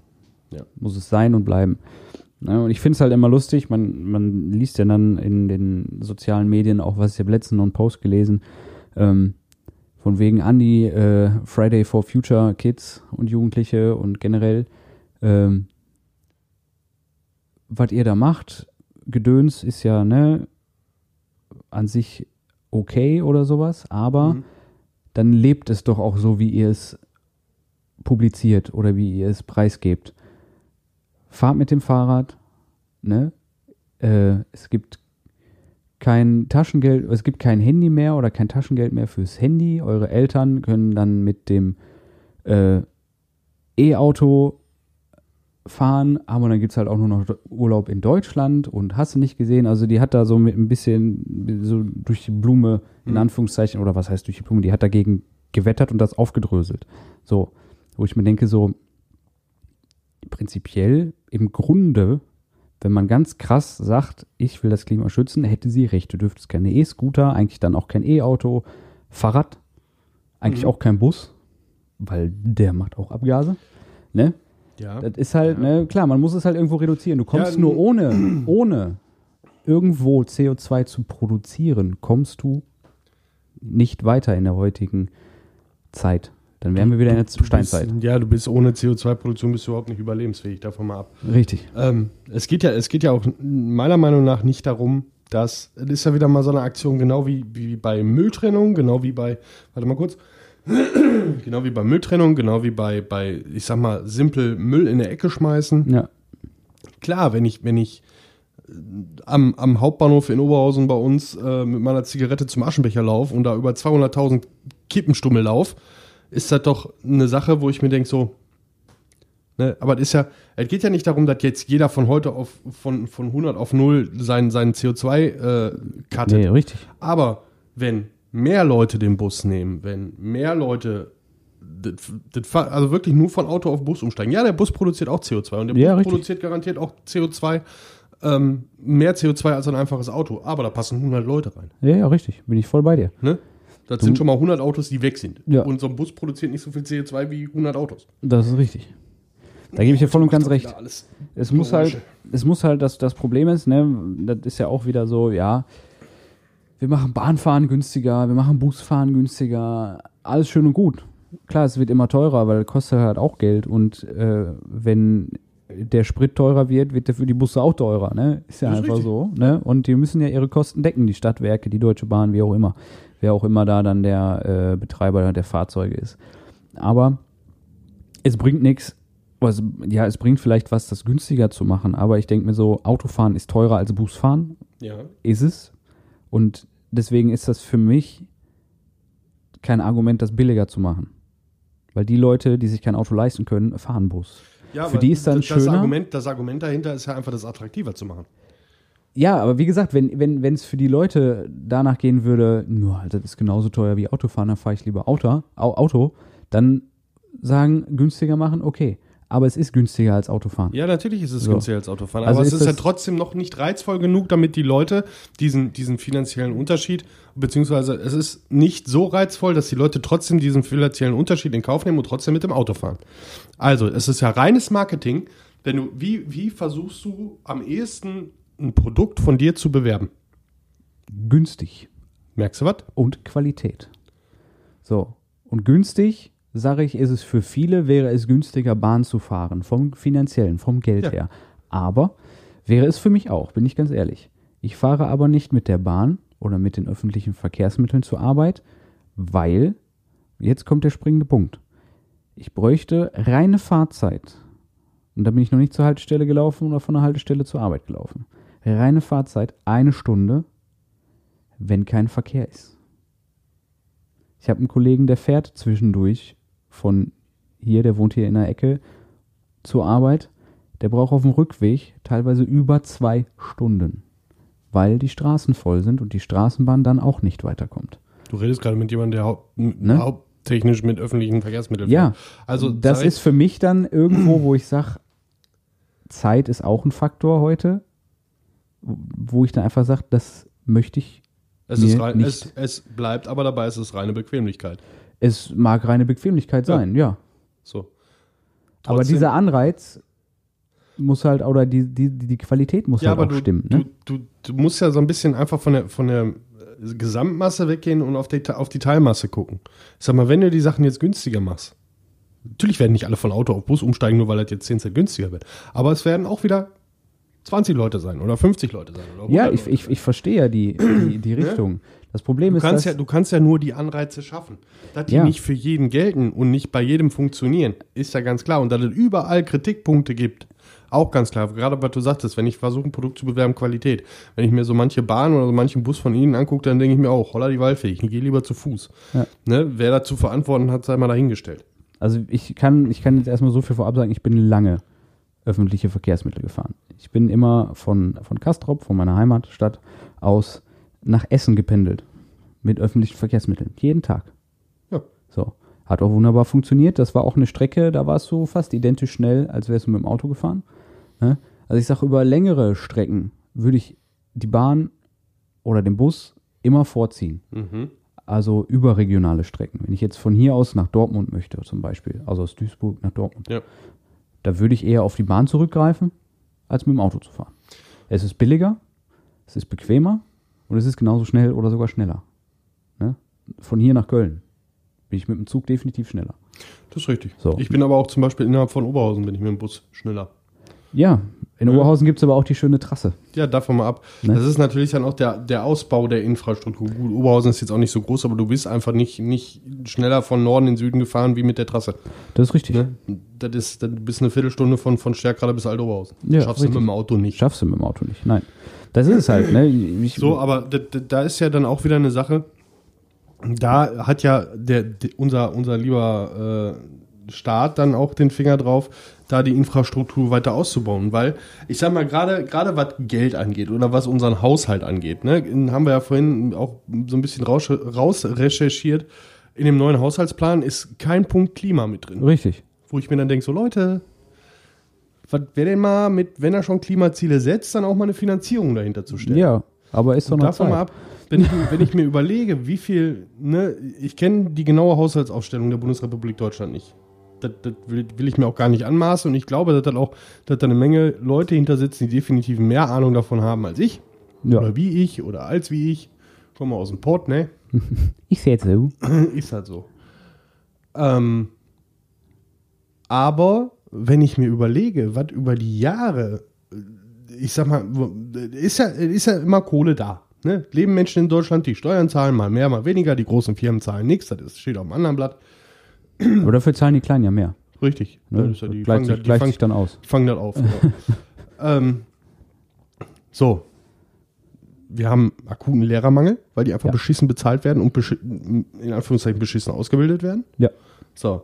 Ja. Muss es sein und bleiben. Ne, und ich finde es halt immer lustig, man, man liest ja dann in den sozialen Medien auch, was ich habe letztens noch einen Post gelesen, ähm, von wegen Andi, äh, Friday for Future Kids und Jugendliche und generell, ähm, was ihr da macht, Gedöns ist ja, ne, an sich okay oder sowas, aber Mhm. dann lebt es doch auch so, wie ihr es publiziert oder wie ihr es preisgebt. Fahrt mit dem Fahrrad, ne? Äh, es gibt kein Taschengeld, es gibt kein Handy mehr oder kein Taschengeld mehr fürs Handy. Eure Eltern können dann mit dem äh, E-Auto fahren, aber dann gibt es halt auch nur noch Urlaub in Deutschland und hast du nicht gesehen. Also die hat da so mit ein bisschen so durch die Blume, in Mhm. Anführungszeichen, oder was heißt durch die Blume, die hat dagegen gewettert und das aufgedröselt. So, wo ich mir denke, so prinzipiell im Grunde, wenn man ganz krass sagt, ich will das Klima schützen, hätte sie recht. Du dürftest keine E-Scooter, eigentlich dann auch kein E-Auto, Fahrrad, eigentlich Mhm. auch kein Bus, weil der macht auch Abgase. Ne? Ja. Das ist halt, Ja. ne, klar, man muss es halt irgendwo reduzieren. Du kommst Ja, nur ohne, ohne irgendwo CO2 zu produzieren, kommst du nicht weiter in der heutigen Zeit. Dann wären wir wieder in der Du Steinzeit. Bist, ja, du bist ohne CO2-Produktion bist du überhaupt nicht überlebensfähig, davon mal ab. Richtig. Ähm, es, geht ja, es geht ja auch meiner Meinung nach nicht darum, dass, es ist ja wieder mal so eine Aktion, genau wie, wie bei Mülltrennung, genau wie bei, warte mal kurz, genau wie bei Mülltrennung, genau wie bei, bei, ich sag mal, simpel Müll in der Ecke schmeißen. Ja. Klar, wenn ich, wenn ich äh, am, am Hauptbahnhof in Oberhausen bei uns äh, mit meiner Zigarette zum Aschenbecher laufe und da über 200.000 Kippenstummel lauf, ist das doch eine Sache, wo ich mir denke, so, ne, aber es ist ja, es geht ja nicht darum, dass jetzt jeder von heute auf, von, von 100 auf 0 sein, sein CO2 äh, cuttet. Nee, richtig. Aber wenn mehr Leute den Bus nehmen, wenn mehr Leute also wirklich nur von Auto auf Bus umsteigen. Ja, der Bus produziert auch CO2 und der Ja, Bus richtig. produziert garantiert auch CO2, ähm, mehr CO2 als ein einfaches Auto. Aber da passen 100 Leute rein. Ja, ja, richtig. Bin ich voll bei dir. Ne? Das sind schon mal 100 Autos, die weg sind. Ja. Und so ein Bus produziert nicht so viel CO2 wie 100 Autos. Das ist richtig. Da gebe ich dir voll und ganz recht. Es muss halt, es muss halt, das, das Problem ist, ne, das ist ja auch wieder so, ja, wir machen Bahnfahren günstiger, wir machen Busfahren günstiger, alles schön und gut. Klar, es wird immer teurer, weil kostet halt auch Geld und äh, wenn der Sprit teurer wird, wird der für die Busse auch teurer, ne? Ist ja Das ist einfach richtig. so, ne? Und die müssen ja ihre Kosten decken, die Stadtwerke, die Deutsche Bahn, wie auch immer. Wer auch immer da dann der äh, Betreiber der Fahrzeuge ist. Aber es bringt nichts. Also, ja, es bringt vielleicht was, das günstiger zu machen, aber ich denke mir so, Autofahren ist teurer als Busfahren, Ja. ist es. Und deswegen ist das für mich kein Argument, das billiger zu machen. Weil die Leute, die sich kein Auto leisten können, fahren Bus. ja Für die ist dann das, schöner. Argument, das Argument dahinter ist ja einfach, das attraktiver zu machen. Ja, aber wie gesagt, wenn wenn wenn, es für die Leute danach gehen würde, nur das ist genauso teuer wie Autofahren, dann fahre ich lieber Auto, Au- Auto, dann sagen, günstiger machen, okay. Aber es ist günstiger als Autofahren. Ja, natürlich ist es So. günstiger als Autofahren. Also aber es ist ist ja trotzdem noch nicht reizvoll genug, damit die Leute diesen, diesen finanziellen Unterschied, beziehungsweise es ist nicht so reizvoll, dass die Leute trotzdem diesen finanziellen Unterschied in Kauf nehmen und trotzdem mit dem Auto fahren. Also, es ist ja reines Marketing. Wenn du, wie, wie versuchst du am ehesten ein Produkt von dir zu bewerben? Günstig Merkst du was? und Qualität. So. Und günstig, sage ich, ist es für viele, wäre es günstiger, Bahn zu fahren, vom finanziellen, vom Geld Ja. her. Aber wäre es für mich auch, bin ich ganz ehrlich. Ich fahre aber nicht mit der Bahn oder mit den öffentlichen Verkehrsmitteln zur Arbeit, weil, jetzt kommt der springende Punkt. Ich bräuchte reine Fahrzeit. Und da bin ich noch nicht zur Haltestelle gelaufen oder von der Haltestelle zur Arbeit gelaufen. Reine Fahrzeit, eine Stunde, wenn kein Verkehr ist. Ich habe einen Kollegen, der fährt zwischendurch von hier, der wohnt hier in der Ecke, zur Arbeit. Der braucht auf dem Rückweg teilweise über zwei Stunden, weil die Straßen voll sind und die Straßenbahn dann auch nicht weiterkommt. Du redest gerade mit jemandem, der haupt, Ne? haupttechnisch mit öffentlichen Verkehrsmitteln Ja, fährt. Also, das ist für mich dann irgendwo, wo ich sage, Zeit ist auch ein Faktor heute, wo ich dann einfach sage, das möchte ich. es, rein, nicht. es, es bleibt aber dabei, es ist reine Bequemlichkeit. Es mag reine Bequemlichkeit Ja. sein, ja. So. Aber Trotzdem- dieser Anreiz muss halt, oder die, die, die Qualität muss Ja, halt aber auch du, stimmen. Ne? du, du, du musst ja so ein bisschen einfach von der, von der äh, Gesamtmasse weggehen und auf die, auf die Teilmasse gucken. Ich sag mal, wenn du die Sachen jetzt günstiger machst, natürlich werden nicht alle von Auto auf Bus umsteigen, nur weil das jetzt 10 Cent günstiger wird. Aber es werden auch wieder 20 Leute sein oder 50 Leute sein. Oder ja, 100 ich, ich, ich verstehe ja die, die, die Richtung. Das Problem Du ist, kannst, dass, ja, du kannst ja nur die Anreize schaffen. Dass die Ja. nicht für jeden gelten und nicht bei jedem funktionieren, ist ja ganz klar. Und dass es überall Kritikpunkte gibt, auch ganz klar. Gerade was du sagtest, wenn ich versuche, ein Produkt zu bewerben, Qualität. Wenn ich mir so manche Bahn oder so manchen Bus von ihnen angucke, dann denke ich mir auch, holla die Waldfee, ich gehe lieber zu Fuß. Ja. Ne? Wer da zu verantworten hat, sei mal dahingestellt. also ich kann, ich kann jetzt erstmal so viel vorab sagen, ich bin lange öffentliche Verkehrsmittel gefahren. Ich bin immer von, von Kastrop, von meiner Heimatstadt aus nach Essen gependelt. Mit öffentlichen Verkehrsmitteln. Jeden Tag. Ja. So. Hat auch wunderbar funktioniert. Das war auch eine Strecke, da warst du fast identisch schnell, als wärst du mit dem Auto gefahren. Ne? Also ich sage, über längere Strecken würde ich die Bahn oder den Bus immer vorziehen. Mhm. Also überregionale Strecken. Wenn ich jetzt von hier aus nach Dortmund möchte, zum Beispiel, also aus Duisburg nach Dortmund, Ja. da würde ich eher auf die Bahn zurückgreifen, als mit dem Auto zu fahren. Es ist billiger, es ist bequemer und es ist genauso schnell oder sogar schneller. Ne? Von hier nach Köln bin ich mit dem Zug definitiv schneller. Das ist richtig. So. Ich bin aber auch zum Beispiel innerhalb von Oberhausen, bin ich mit dem Bus schneller. Ja, in Ja. Oberhausen gibt es aber auch die schöne Trasse. Ja, davon mal ab. Ne? Das ist natürlich dann auch der, der Ausbau der Infrastruktur. Gut, Oberhausen ist jetzt auch nicht so groß, aber du bist einfach nicht, nicht schneller von Norden in Süden gefahren wie mit der Trasse. Das ist richtig. Ne? Das ist, dann bist eine Viertelstunde von, von Stärkrade bis Altoberhausen. Ja, Schaffst du richtig. mit dem Auto nicht. Schaffst du mit dem Auto nicht. Nein. Das ist es halt. Ne? Ich, So, aber da, da- ist ja dann auch wieder eine Sache. Da hat ja der, der unser, unser lieber äh, Staat dann auch den Finger drauf, da die Infrastruktur weiter auszubauen. Weil, ich sag mal, gerade gerade was Geld angeht oder was unseren Haushalt angeht, ne, haben wir ja vorhin auch so ein bisschen raus, raus recherchiert. In dem neuen Haushaltsplan ist kein Punkt Klima mit drin. richtig. Wo ich mir dann denke, so Leute, was wäre denn mal mit, wenn er schon Klimaziele setzt, dann auch mal eine Finanzierung dahinter zu stellen? Ja, aber ist doch noch davon Zeit. mal ab, wenn ich, wenn ich mir überlege, wie viel, ne, ich kenne die genaue Haushaltsaufstellung der Bundesrepublik Deutschland nicht. Das, das will, will ich mir auch gar nicht anmaßen und ich glaube, dass dann auch, dass da eine Menge Leute hinter sitzen, die definitiv mehr Ahnung davon haben als ich. Ja. Oder wie ich oder als wie ich. Komme aus dem Port, ne? Ich sehe jetzt so. Ist halt so. Ähm, aber wenn ich mir überlege, was über die Jahre, ich sag mal, ist ja, ist ja immer Kohle da. Ne? Leben Menschen in Deutschland, die Steuern zahlen, mal mehr, mal weniger, die großen Firmen zahlen nichts, das steht auf dem anderen Blatt. Aber dafür zahlen die Kleinen ja mehr. Richtig. Ne? Ja die gleicht fangen sich, fangen- sich dann aus. Die fangen das auf. Genau. ähm, so. Wir haben akuten Lehrermangel, weil die einfach Ja. beschissen bezahlt werden und in Anführungszeichen beschissen ausgebildet werden. Ja. So.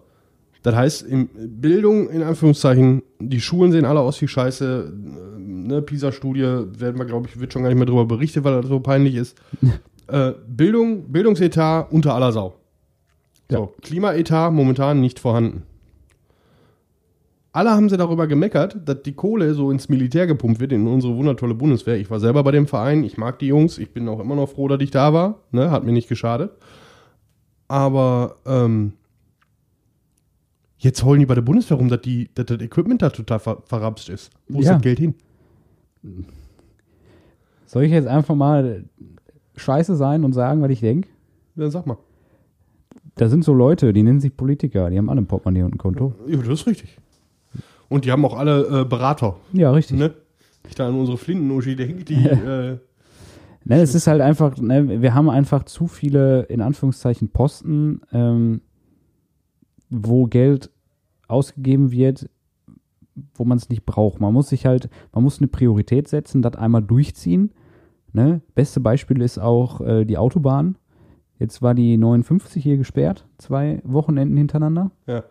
Das heißt, in Bildung, in Anführungszeichen, die Schulen sehen alle aus wie Scheiße. Ne, PISA-Studie werden wir, glaube ich, wird schon gar nicht mehr darüber berichtet, weil das so peinlich ist. äh, Bildung, Bildungsetat unter aller Sau. So, Klimaetat momentan nicht vorhanden. Alle haben sie darüber gemeckert, dass die Kohle so ins Militär gepumpt wird, in unsere wundertolle Bundeswehr. Ich war selber bei dem Verein, ich mag die Jungs, ich bin auch immer noch froh, dass ich da war. Ne, hat mir nicht geschadet. Aber ähm, jetzt heulen die bei der Bundeswehr rum, dass, die, dass das Equipment da total ver verrapscht ist. Wo ist Ja. das Geld hin? Soll ich jetzt einfach mal scheiße sein und sagen, was ich denke? Dann sag mal. Da sind so Leute, die nennen sich Politiker, die haben alle ein Portemonnaie und ein Konto. Ja, das ist richtig. Und die haben auch alle äh, Berater. Ja, richtig. Ne? Ich da an unsere Flinten-Uschi denke, die. äh, Ne, es ist halt einfach, ne, wir haben einfach zu viele, in Anführungszeichen, Posten, ähm, wo Geld ausgegeben wird, wo man es nicht braucht. Man muss sich halt, man muss eine Priorität setzen, das einmal durchziehen. Ne? Beste Beispiel ist auch äh, die Autobahn. Jetzt war die 59 hier gesperrt, zwei Wochenenden hintereinander, ja.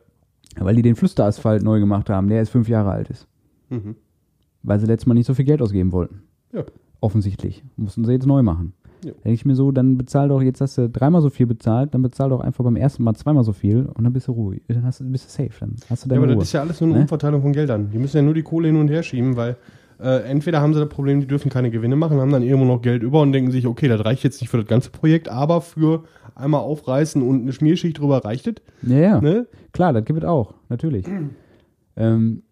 weil die den Flüsterasphalt neu gemacht haben, der jetzt fünf Jahre alt ist. Mhm. Weil sie letztes Mal nicht so viel Geld ausgeben wollten. Ja. Offensichtlich. Mussten sie jetzt neu machen. Ja. Denke ich mir so, dann bezahl doch, jetzt hast du dreimal so viel bezahlt, dann bezahl doch einfach beim ersten Mal zweimal so viel und dann bist du ruhig. Dann hast du, bist du safe, dann hast du Ja, deine aber Ruhe. das ist ja alles nur eine Ne? Umverteilung von Geldern. Die müssen ja nur die Kohle hin und her schieben, weil äh, entweder haben sie das Problem, die dürfen keine Gewinne machen, haben dann irgendwo noch Geld über und denken sich, okay, das reicht jetzt nicht für das ganze Projekt, aber für einmal aufreißen und eine Schmierschicht drüber reicht es. ja, ja. Ne? Klar, das gibt es auch, natürlich. ähm,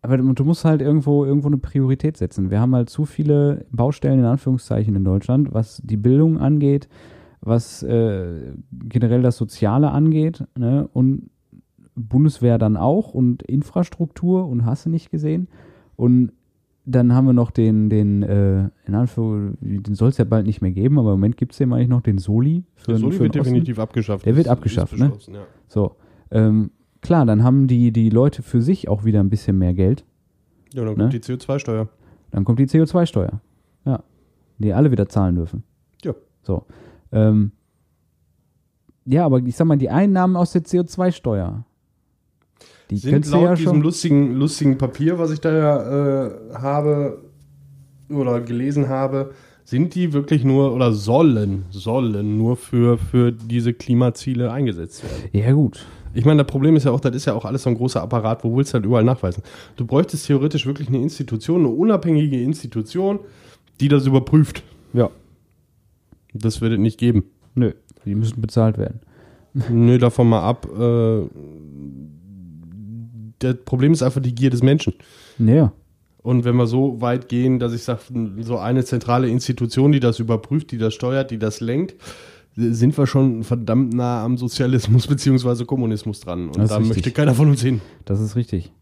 aber du musst halt irgendwo, irgendwo eine Priorität setzen. Wir haben halt zu viele Baustellen in Anführungszeichen in Deutschland, was die Bildung angeht, was äh, generell das Soziale angeht, ne? und Bundeswehr dann auch und Infrastruktur und hast du nicht gesehen. Und dann haben wir noch den, den, äh, in Anführungszeichen, den soll es ja bald nicht mehr geben, aber im Moment gibt es den eigentlich noch, den Soli. Für, Der Soli für wird definitiv abgeschafft. Der wird abgeschafft, ne? Ja. So, ähm, klar, dann haben die, die Leute für sich auch wieder ein bisschen mehr Geld. ja, dann Ne? kommt die CO2-Steuer. Dann kommt die CO2-Steuer. Ja. Die alle wieder zahlen dürfen. Ja. So. Ähm, ja, aber ich sag mal, die Einnahmen aus der CO2-Steuer, die Sind laut ja diesem lustigen, lustigen Papier, was ich da ja äh, habe oder gelesen habe, sind die wirklich nur oder sollen, sollen nur für, für diese Klimaziele eingesetzt werden. Ja, gut. Ich meine, das Problem ist ja auch, das ist ja auch alles so ein großer Apparat, wo willst du halt überall nachweisen? Du bräuchtest theoretisch wirklich eine Institution, eine unabhängige Institution, die das überprüft. Ja. Das wird es nicht geben. Nö. Die müssen bezahlt werden. Nö, davon mal ab. Äh, das Problem ist einfach die Gier des Menschen. Ja. Und wenn wir so weit gehen, dass ich sage, so eine zentrale Institution, die das überprüft, die das steuert, die das lenkt, sind wir schon verdammt nah am Sozialismus bzw. Kommunismus dran. Und Das da richtig. möchte keiner von uns hin. Das ist richtig.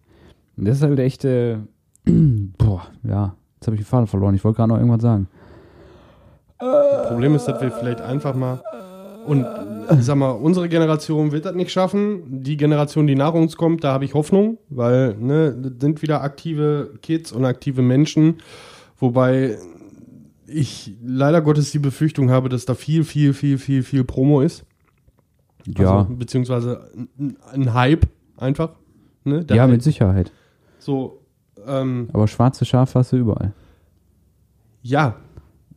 Und das ist halt echt, äh, boah, ja, jetzt habe ich den Faden verloren. Ich wollte gerade noch irgendwas sagen. Das Problem ist, dass wir vielleicht einfach mal und ich sag mal, unsere Generation wird das nicht schaffen. Die Generation, die nach uns kommt, da habe ich Hoffnung, weil ne, das sind wieder aktive Kids und aktive Menschen, wobei ich leider Gottes die Befürchtung habe, dass da viel, viel, viel, viel, viel Promo ist. Ja, Also, beziehungsweise ein, ein Hype einfach. Ne? Ja, Hype. mit Sicherheit. So, ähm, Aber schwarze Schafe hast du überall. ja,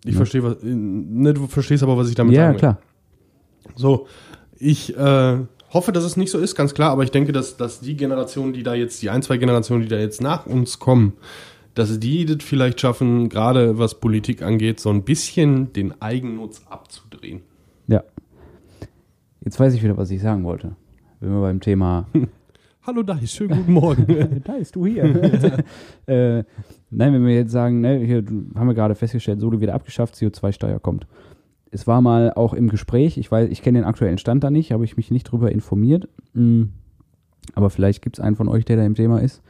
ich Ja. verstehe, was, ne, du verstehst aber, was ich damit Ja, sagen will. klar. So, ich äh, hoffe, dass es nicht so ist, ganz klar, aber ich denke, dass, dass die Generation, die da jetzt, die ein, zwei Generationen, die da jetzt nach uns kommen, dass die das vielleicht schaffen, gerade was Politik angeht, so ein bisschen den Eigennutz abzudrehen. Ja. Jetzt weiß ich wieder, was ich sagen wollte. Wenn wir beim Thema Hallo da, schönen guten Morgen. da ist du hier. äh, nein, wenn wir jetzt sagen, ne, hier haben wir gerade festgestellt, Solo wieder abgeschafft, CO2-Steuer kommt. Es war mal auch im Gespräch, ich weiß, ich kenne den aktuellen Stand da nicht, habe ich mich nicht drüber informiert. Mm, aber vielleicht gibt es einen von euch, der da im Thema ist,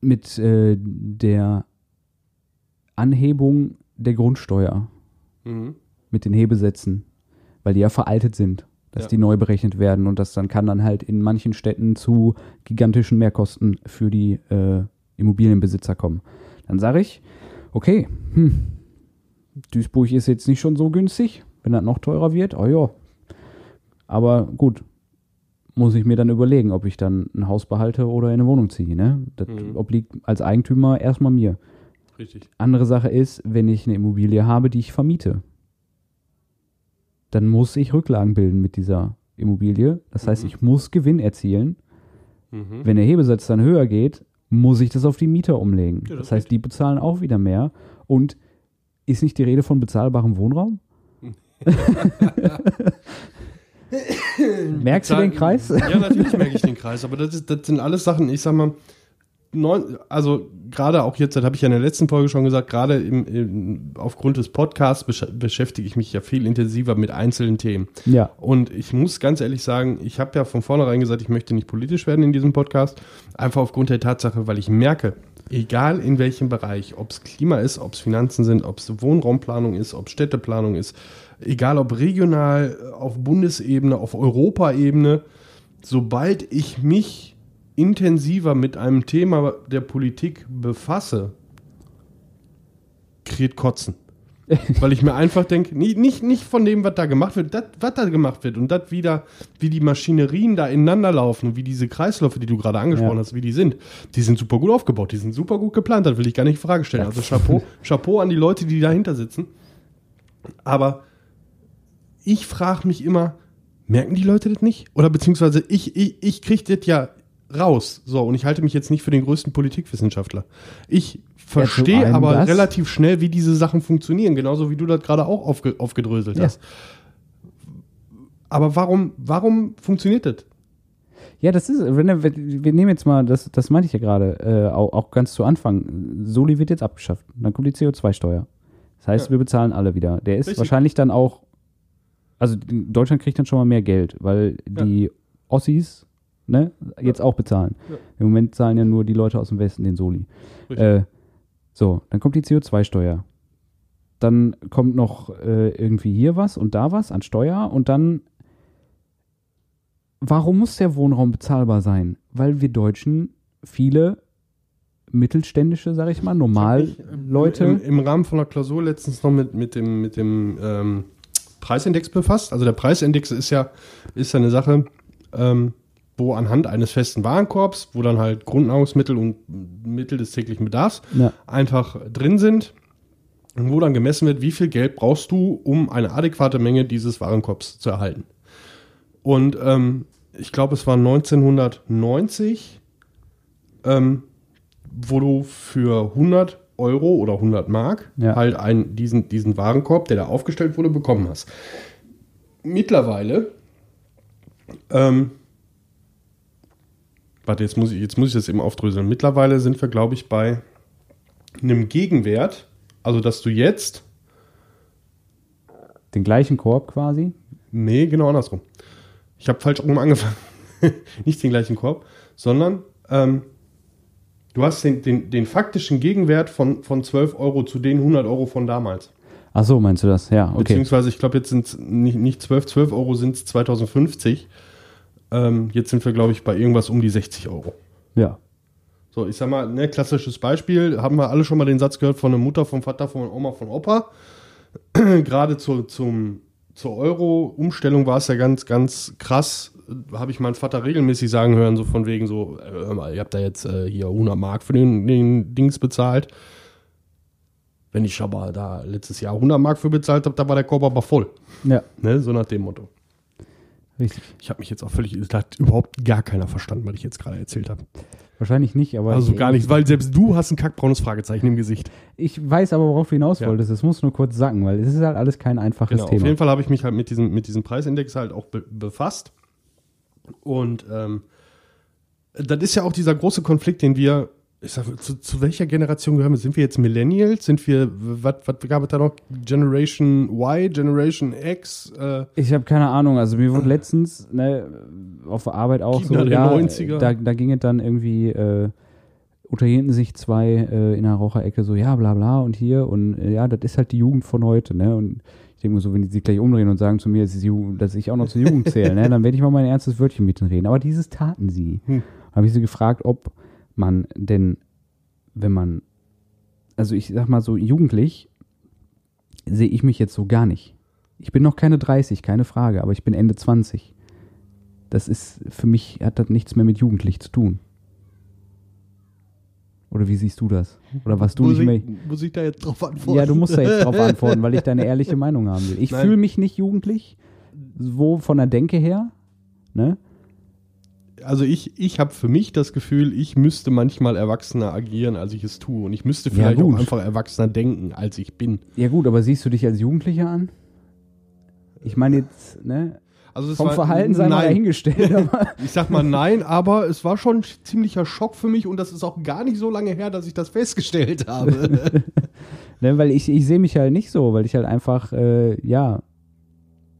mit äh, der Anhebung der Grundsteuer, Mhm. mit den Hebesätzen, weil die ja veraltet sind, dass Ja. die neu berechnet werden und das dann kann dann halt in manchen Städten zu gigantischen Mehrkosten für die äh, Immobilienbesitzer kommen. Dann sage ich, okay, hm, Duisburg ist jetzt nicht schon so günstig, wenn das noch teurer wird, oh ja. Aber gut, muss ich mir dann überlegen, ob ich dann ein Haus behalte oder in eine Wohnung ziehe. Ne? Das Mhm. obliegt als Eigentümer erstmal mir. Richtig. Andere Sache ist, wenn ich eine Immobilie habe, die ich vermiete, dann muss ich Rücklagen bilden mit dieser Immobilie. Das heißt, Mhm. ich muss Gewinn erzielen. Mhm. Wenn der Hebesatz dann höher geht, muss ich das auf die Mieter umlegen. Ja, das das heißt, die bezahlen auch wieder mehr. Und ist nicht die Rede von bezahlbarem Wohnraum? Merkst du den Kreis? Ja, natürlich merke ich den Kreis, aber das, ist, das sind alles Sachen, ich sag mal, neun, also gerade auch jetzt, das habe ich ja in der letzten Folge schon gesagt, gerade im, im, aufgrund des Podcasts besch beschäftige ich mich ja viel intensiver mit einzelnen Themen. Ja. Und ich muss ganz ehrlich sagen, ich habe ja von vornherein gesagt, ich möchte nicht politisch werden in diesem Podcast. Einfach aufgrund der Tatsache, weil ich merke, egal in welchem Bereich, ob es Klima ist, ob es Finanzen sind, ob es Wohnraumplanung ist, ob Städteplanung ist, egal ob regional, auf Bundesebene, auf Europaebene, sobald ich mich intensiver mit einem Thema der Politik befasse, kriegt Kotzen. Weil ich mir einfach denke, nicht, nicht, nicht von dem, was da gemacht wird, das, was da gemacht wird und das wieder, wie die Maschinerien da ineinander laufen und wie diese Kreisläufe, die du gerade angesprochen Ja. hast, wie die sind, die sind super gut aufgebaut, die sind super gut geplant, das will ich gar nicht in Frage stellen. Also Chapeau, Chapeau an die Leute, die dahinter sitzen. Aber ich frage mich immer, merken die Leute das nicht? Oder beziehungsweise ich, ich, ich kriege das ja raus. So, und ich halte mich jetzt nicht für den größten Politikwissenschaftler. Ich verstehe allem aber das- relativ schnell, wie diese Sachen funktionieren, genauso wie du das gerade auch aufge, aufgedröselt Ja. hast. Aber warum, warum funktioniert das? Ja, das ist, wenn, wir, wir nehmen jetzt mal, das, das meinte ich ja gerade, äh, auch, auch ganz zu Anfang. Soli wird jetzt abgeschafft. Dann kommt die CO2-Steuer. Das heißt, Ja. wir bezahlen alle wieder. Der ist Richtig. wahrscheinlich dann auch, also Deutschland kriegt dann schon mal mehr Geld, weil Ja. die Ossis ne, jetzt auch bezahlen. Ja. Im Moment zahlen ja nur die Leute aus dem Westen den Soli. Äh, so, dann kommt die CO2-Steuer. Dann kommt noch äh, irgendwie hier was und da was an Steuer und dann warum muss der Wohnraum bezahlbar sein? Weil wir Deutschen viele mittelständische, sag ich mal, normal Ich ähm, Leute. Im, Im Rahmen von der Klausur letztens noch mit, mit dem, mit dem ähm, Preisindex befasst. Also der Preisindex ist ja, ist ja eine Sache, ähm, wo anhand eines festen Warenkorbs, wo dann halt Grundnahrungsmittel und Mittel des täglichen Bedarfs Ja. einfach drin sind, und wo dann gemessen wird, wie viel Geld brauchst du, um eine adäquate Menge dieses Warenkorbs zu erhalten. Und ähm, ich glaube, es war 1990, ähm, wo du für 100 Euro oder 100 Mark Ja. halt einen, diesen, diesen Warenkorb, der da aufgestellt wurde, bekommen hast. Mittlerweile, ähm, warte, jetzt muss, ich, jetzt muss ich das eben aufdröseln. Mittlerweile sind wir, glaube ich, bei einem Gegenwert, also dass du jetzt, Den gleichen Korb quasi. nee, genau andersrum. Ich habe falsch rum angefangen. Nicht den gleichen Korb, sondern ähm, du hast den, den, den faktischen Gegenwert von, von 12 Euro zu den 100 Euro von damals. Ach so, meinst du das? Ja, okay. Beziehungsweise, ich glaube, jetzt sind es nicht, nicht 12, 12 Euro sind es 2050. Ähm, jetzt sind wir, glaube ich, bei irgendwas um die 60 Euro. Ja. So, ich sag mal, ne, klassisches Beispiel, haben wir alle schon mal den Satz gehört von der Mutter, vom Vater, von Oma, von Opa. Gerade zu, zum, zur Euro-Umstellung war es ja ganz, ganz krass. Habe ich meinen Vater regelmäßig sagen hören, so von wegen so, äh, hör mal, ihr habt da jetzt äh, hier 100 Mark für den, den Dings bezahlt. Wenn ich aber da letztes Jahr 100 Mark für bezahlt habe, da war der Korb aber voll. Ja, Ne? So nach dem Motto. Richtig. Ich habe mich jetzt auch völlig, da hat überhaupt gar keiner verstanden, was ich jetzt gerade erzählt habe. Wahrscheinlich nicht, aber. Also gar nicht, weil selbst du hast ein kackbraunes Fragezeichen im Gesicht. Ich weiß aber, worauf du hinaus Ja. wolltest. Es muss nur kurz sacken, weil es ist halt alles kein einfaches Genau, auf Thema. jeden Fall habe ich mich halt mit diesem, mit diesem Preisindex halt auch be befasst. Und ähm, das ist ja auch dieser große Konflikt, den wir Ich sag, zu, zu welcher Generation gehören wir? Sind wir jetzt Millennials? Sind wir, was gab es da noch? Generation Y, Generation X? Äh, Ich habe keine Ahnung. Also mir wurde letztens ne, auf der Arbeit auch Kinder so, ja, 90er. da, da ging es dann irgendwie, äh, unterhielten sich zwei äh, in der Raucherecke so, ja, bla bla und hier und äh, ja, das ist halt die Jugend von heute, ne? Und ich denke mir so, wenn die sich gleich umdrehen und sagen zu mir, dass, Jugend, dass ich auch noch zur Jugend zähle, ne, dann werde ich mal mein ernstes Wörtchen mit denen reden. Aber dieses taten sie. Hm. Habe ich sie gefragt, ob man denn, wenn man, also ich sag mal so, jugendlich sehe ich mich jetzt so gar nicht. Ich bin noch keine 30, keine Frage, aber ich bin Ende 20. Das ist, für mich hat das nichts mehr mit jugendlich zu tun. Oder wie siehst du das? Oder was du muss, nicht mehr. ich, muss ich da jetzt drauf antworten? Ja, du musst da jetzt drauf antworten, weil ich deine ehrliche Meinung haben will. Ich fühle mich nicht jugendlich, wo von der Denke her, ne? Also ich, ich habe für mich das Gefühl, ich müsste manchmal erwachsener agieren, als ich es tue. Und ich müsste Ja, vielleicht auch gut. einfach erwachsener denken, als ich bin. Ja gut, aber siehst du dich als Jugendlicher an? Ich meine jetzt, ne? Also es Vom war- Verhalten sei mal nein. dahingestellt, aber Ich sag mal nein, aber es war schon ein ziemlicher Schock für mich und das ist auch gar nicht so lange her, dass ich das festgestellt habe. Ne, weil ich, ich sehe mich halt nicht so, weil ich halt einfach, äh, ja,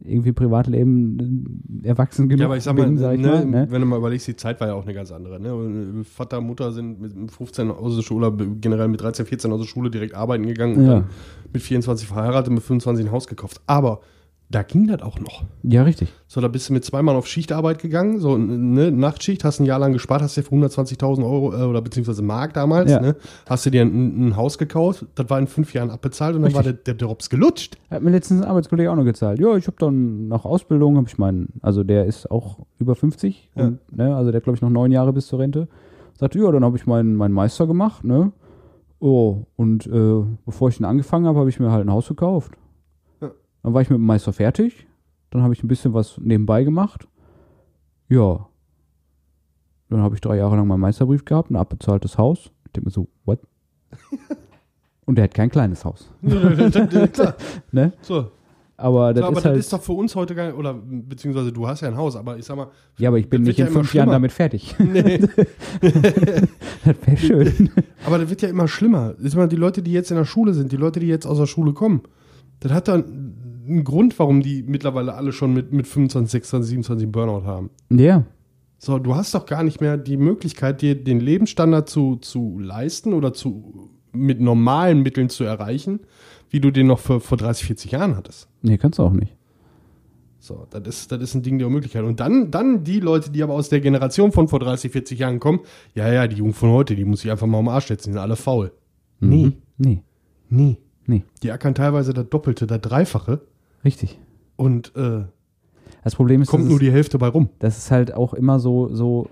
irgendwie Privatleben äh, erwachsen genug ja, aber ich sag mal, bin, sag ich ne, mal. Ne? wenn du mal überlegst, die Zeit war ja auch eine ganz andere. Ne? Vater, Mutter sind mit 15 aus der Schule, oder generell mit 13, 14 aus der Schule direkt arbeiten gegangen und Ja. dann mit 24 verheiratet, mit 25 ein Haus gekauft. Aber da ging das auch noch. Ja, richtig. So, da bist du mit zwei Mann auf Schichtarbeit gegangen, so ne, Nachtschicht, hast ein Jahr lang gespart, hast dir für 120.000 Euro äh, oder beziehungsweise Mark damals, Ja. ne, hast du dir ein, ein Haus gekauft, das war in fünf Jahren abbezahlt und dann war der, der Drops gelutscht. Hat mir letztens ein Arbeitskollege auch noch gezahlt. Ja, ich habe dann nach Ausbildung, habe ich meinen, also der ist auch über 50, Ja. und, ne, also der glaube ich noch neun Jahre bis zur Rente. Sagte, ja, dann habe ich meinen meinen Meister gemacht, ne? Oh, und äh, bevor ich den angefangen habe, habe ich mir halt ein Haus gekauft. Dann war ich mit dem Meister fertig. Dann habe ich ein bisschen was nebenbei gemacht. Ja. Dann habe ich drei Jahre lang meinen Meisterbrief gehabt, ein abbezahltes Haus. Ich denke mir so, what? Und der hat kein kleines Haus. Klar. Ne? So. Aber das aber ist das halt. ist doch für uns heute gar oder beziehungsweise du hast ja ein Haus, aber ich sag mal, ja, aber ich bin das nicht in ja fünf Jahren damit fertig. nee, das wäre schön. aber das wird ja immer schlimmer. Sag mal, die Leute, die jetzt in der Schule sind, die Leute, die jetzt aus der Schule kommen, das hat dann einen Grund, warum die mittlerweile alle schon mit, mit 25, 26, 27 Burnout haben. ja. So, du hast doch gar nicht mehr die Möglichkeit, dir den Lebensstandard zu, zu leisten oder zu, mit normalen Mitteln zu erreichen, wie du den noch vor, vor 30, 40 Jahren hattest. Nee, kannst du auch nicht. So, das ist, das ist ein Ding der Möglichkeit. Und dann, dann die Leute, die aber aus der Generation von vor 30, 40 Jahren kommen, ja, ja, die Jugend von heute, die muss ich einfach mal um den Arsch setzen, die sind alle faul. Nee, Mhm. Nee. nee. Nee. Die ackern teilweise das Doppelte, das Dreifache Richtig. und äh, Das Problem ist, kommt nur die Hälfte bei rum. das ist halt auch immer so, so.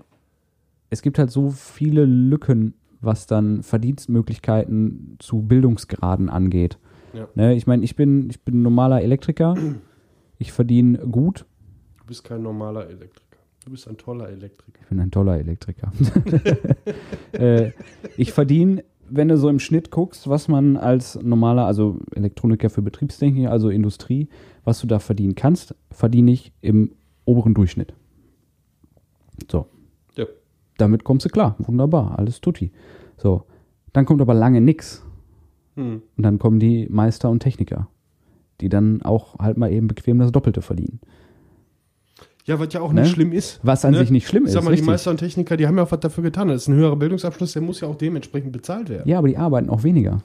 Es gibt halt so viele Lücken, was dann Verdienstmöglichkeiten zu Bildungsgraden angeht. Ja. Ne, ich meine, ich bin, ich bin ein normaler Elektriker. Ich verdiene gut. Du bist kein normaler Elektriker. Du bist ein toller Elektriker. Ich bin ein toller Elektriker. äh, ich verdiene, wenn du so im Schnitt guckst, was man als normaler, also Elektroniker für Betriebstechnik, also Industrie, was du da verdienen kannst, verdiene ich im oberen Durchschnitt. So. Ja. Damit kommst du klar. Wunderbar. Alles tutti. So. Dann kommt aber lange nix. Hm. Und dann kommen die Meister und Techniker, die dann auch halt mal eben bequem das Doppelte verdienen. Ja, was ja auch Ne? nicht schlimm ist. Was an Ne? sich nicht schlimm Ich ist. sag mal, richtig. die Meister und Techniker, die haben ja auch was dafür getan. Das ist ein höherer Bildungsabschluss, der muss ja auch dementsprechend bezahlt werden. ja, aber die arbeiten auch weniger.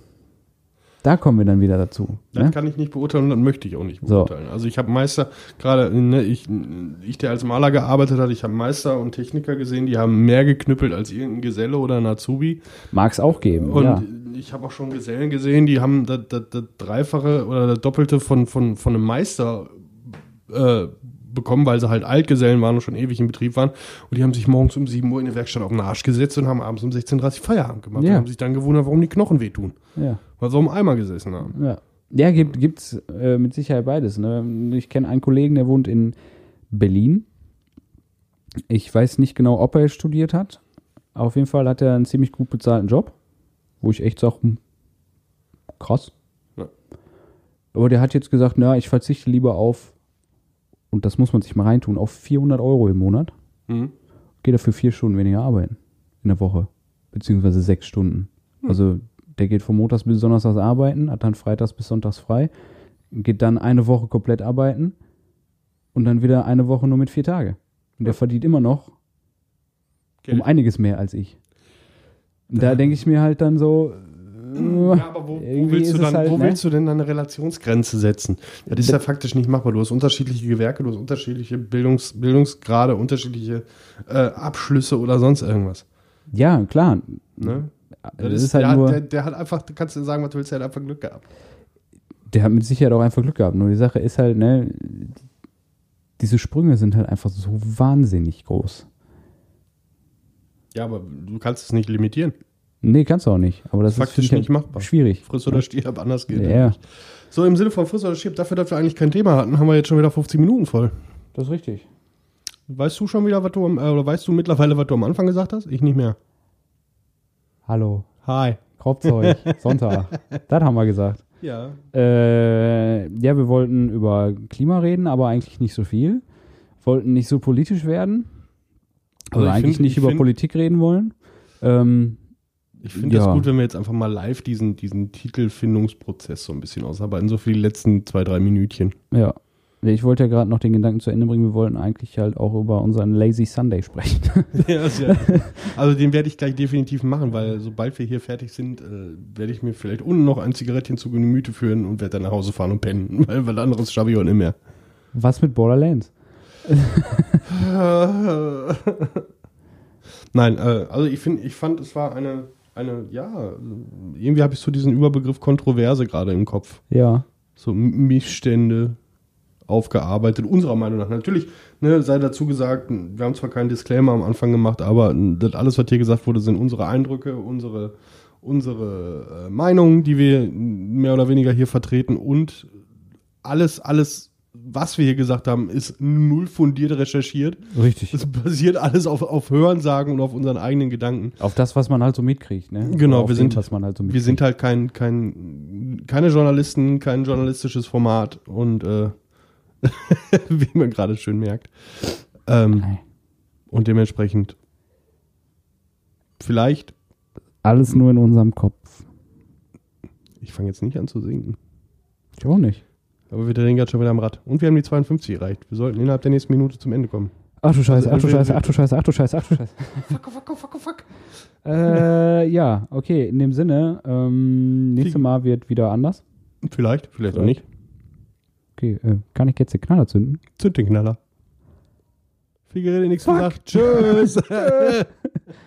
Da kommen wir dann wieder dazu. Das Ne? kann ich nicht beurteilen und das möchte ich auch nicht So. beurteilen. Also ich habe Meister, gerade ne, ich, ich, der als Maler gearbeitet hat, ich habe Meister und Techniker gesehen, die haben mehr geknüppelt als irgendein Geselle oder ein Azubi. Mag es auch geben. Und ja. ich habe auch schon Gesellen gesehen, die haben das, das, das Dreifache oder das Doppelte von, von, von einem Meister äh, bekommen, weil sie halt Altgesellen waren und schon ewig im Betrieb waren. Und die haben sich morgens um 7 Uhr in der Werkstatt auf den Arsch gesetzt und haben abends um 16.30 Uhr Feierabend gemacht. Ja. Und haben sich dann gewundert, warum die Knochen wehtun. ja. Weil sie am Eimer gesessen haben. Ja, ja gibt gibt's äh, mit Sicherheit beides. Ne? Ich kenne einen Kollegen, der wohnt in Berlin. Ich weiß nicht genau, ob er studiert hat. Auf jeden Fall hat er einen ziemlich gut bezahlten Job, wo ich echt sage, hm, krass. Ja. Aber der hat jetzt gesagt, na, ich verzichte lieber auf, und das muss man sich mal reintun, auf 400 Euro im Monat. Mhm. Gehe dafür vier Stunden weniger arbeiten in der Woche. beziehungsweise sechs Stunden. Hm. Also der geht von Montags bis Donnerstags arbeiten, hat dann Freitags bis Sonntags frei, geht dann eine Woche komplett arbeiten und dann wieder eine Woche nur mit vier Tage. Und der verdient immer noch Geld. um einiges mehr als ich. Da Ja. denke ich mir halt dann so, Ja, aber wo, wo, willst, du ist dann, halt, wo ne? willst du denn eine Relationsgrenze setzen? Das ist ja faktisch nicht machbar. Du hast unterschiedliche Gewerke, du hast unterschiedliche Bildungs, Bildungsgrade, unterschiedliche äh, Abschlüsse oder sonst irgendwas. ja, klar. Ne? Das ist halt der, nur, der, der hat einfach, du kannst dir sagen, was du willst, der hat einfach Glück gehabt. der hat mit Sicherheit auch einfach Glück gehabt. Nur die Sache ist halt, ne, diese Sprünge sind halt einfach so wahnsinnig groß. Ja, aber du kannst es nicht limitieren. Nee, kannst du auch nicht. Aber das Faktisch ist nicht machbar. schwierig. Friss oder stirb, anders geht Ja, nicht. So, im Sinne von Friss oder stirb, dafür, dass wir eigentlich kein Thema hatten, haben wir jetzt schon wieder 50 Minuten voll. das ist richtig. Weißt du schon wieder, was du am, äh, oder weißt du mittlerweile, was du am Anfang gesagt hast? Ich nicht mehr. Hallo, Hi. Kropfzeug, Sonntag. Das haben wir gesagt. Ja. Äh, ja, wir wollten über Klima reden, aber eigentlich nicht so viel. Wollten nicht so politisch werden. Also Also ich eigentlich find- nicht ich über find- Politik reden wollen. Ähm, Ich finde Ja. das gut, wenn wir jetzt einfach mal live diesen, diesen Titelfindungsprozess so ein bisschen ausarbeiten, so für die letzten zwei, drei Minütchen. ja. Ich wollte ja gerade noch den Gedanken zu Ende bringen, wir wollten eigentlich halt auch über unseren Lazy Sunday sprechen. Ja, ja, also den werde ich gleich definitiv machen, weil sobald wir hier fertig sind, äh, werde ich mir vielleicht unten noch ein Zigarettchen zu Gemüte führen und werde dann nach Hause fahren und pennen, weil was anderes schaffe ich heute nicht mehr. Was mit Borderlands? Nein, äh, also ich finde, ich fand, es war eine, eine, ja, irgendwie habe ich so diesen Überbegriff Kontroverse gerade im Kopf. Ja. So Missstände aufgearbeitet, unserer Meinung nach. Natürlich, ne, sei dazu gesagt, wir haben zwar keinen Disclaimer am Anfang gemacht, aber das alles, was hier gesagt wurde, sind unsere Eindrücke, unsere, unsere äh, Meinungen, die wir mehr oder weniger hier vertreten und alles, alles, was wir hier gesagt haben, ist null fundiert recherchiert. Richtig. Es basiert alles auf, auf Hörensagen und auf unseren eigenen Gedanken. Auf das, was man halt so mitkriegt, ne? Genau, wir sind- was man halt so Wir mitkriegt. sind halt kein, kein, keine Journalisten, kein journalistisches Format und äh, wie man gerade schön merkt. Ähm, und dementsprechend vielleicht, Alles nur in unserem Kopf. ich fange jetzt nicht an zu singen, Ich auch nicht. Aber wir drehen gerade schon wieder am Rad. Und wir haben die 52 erreicht. Wir sollten innerhalb der nächsten Minute zum Ende kommen. Ach du Scheiße, ach du Also, Scheiße, ach du Scheiße, ach du Scheiße, ach du Scheiße. Fuck, fuck, fuck, fuck. äh, ja, okay, in dem Sinne, ähm, nächstes Mal wird wieder anders. Vielleicht, vielleicht auch nicht. Okay, äh, kann ich jetzt den Knaller zünden? Zünd den Knaller. Viel Gerede, nichts Fuck. gesagt. Tschüss.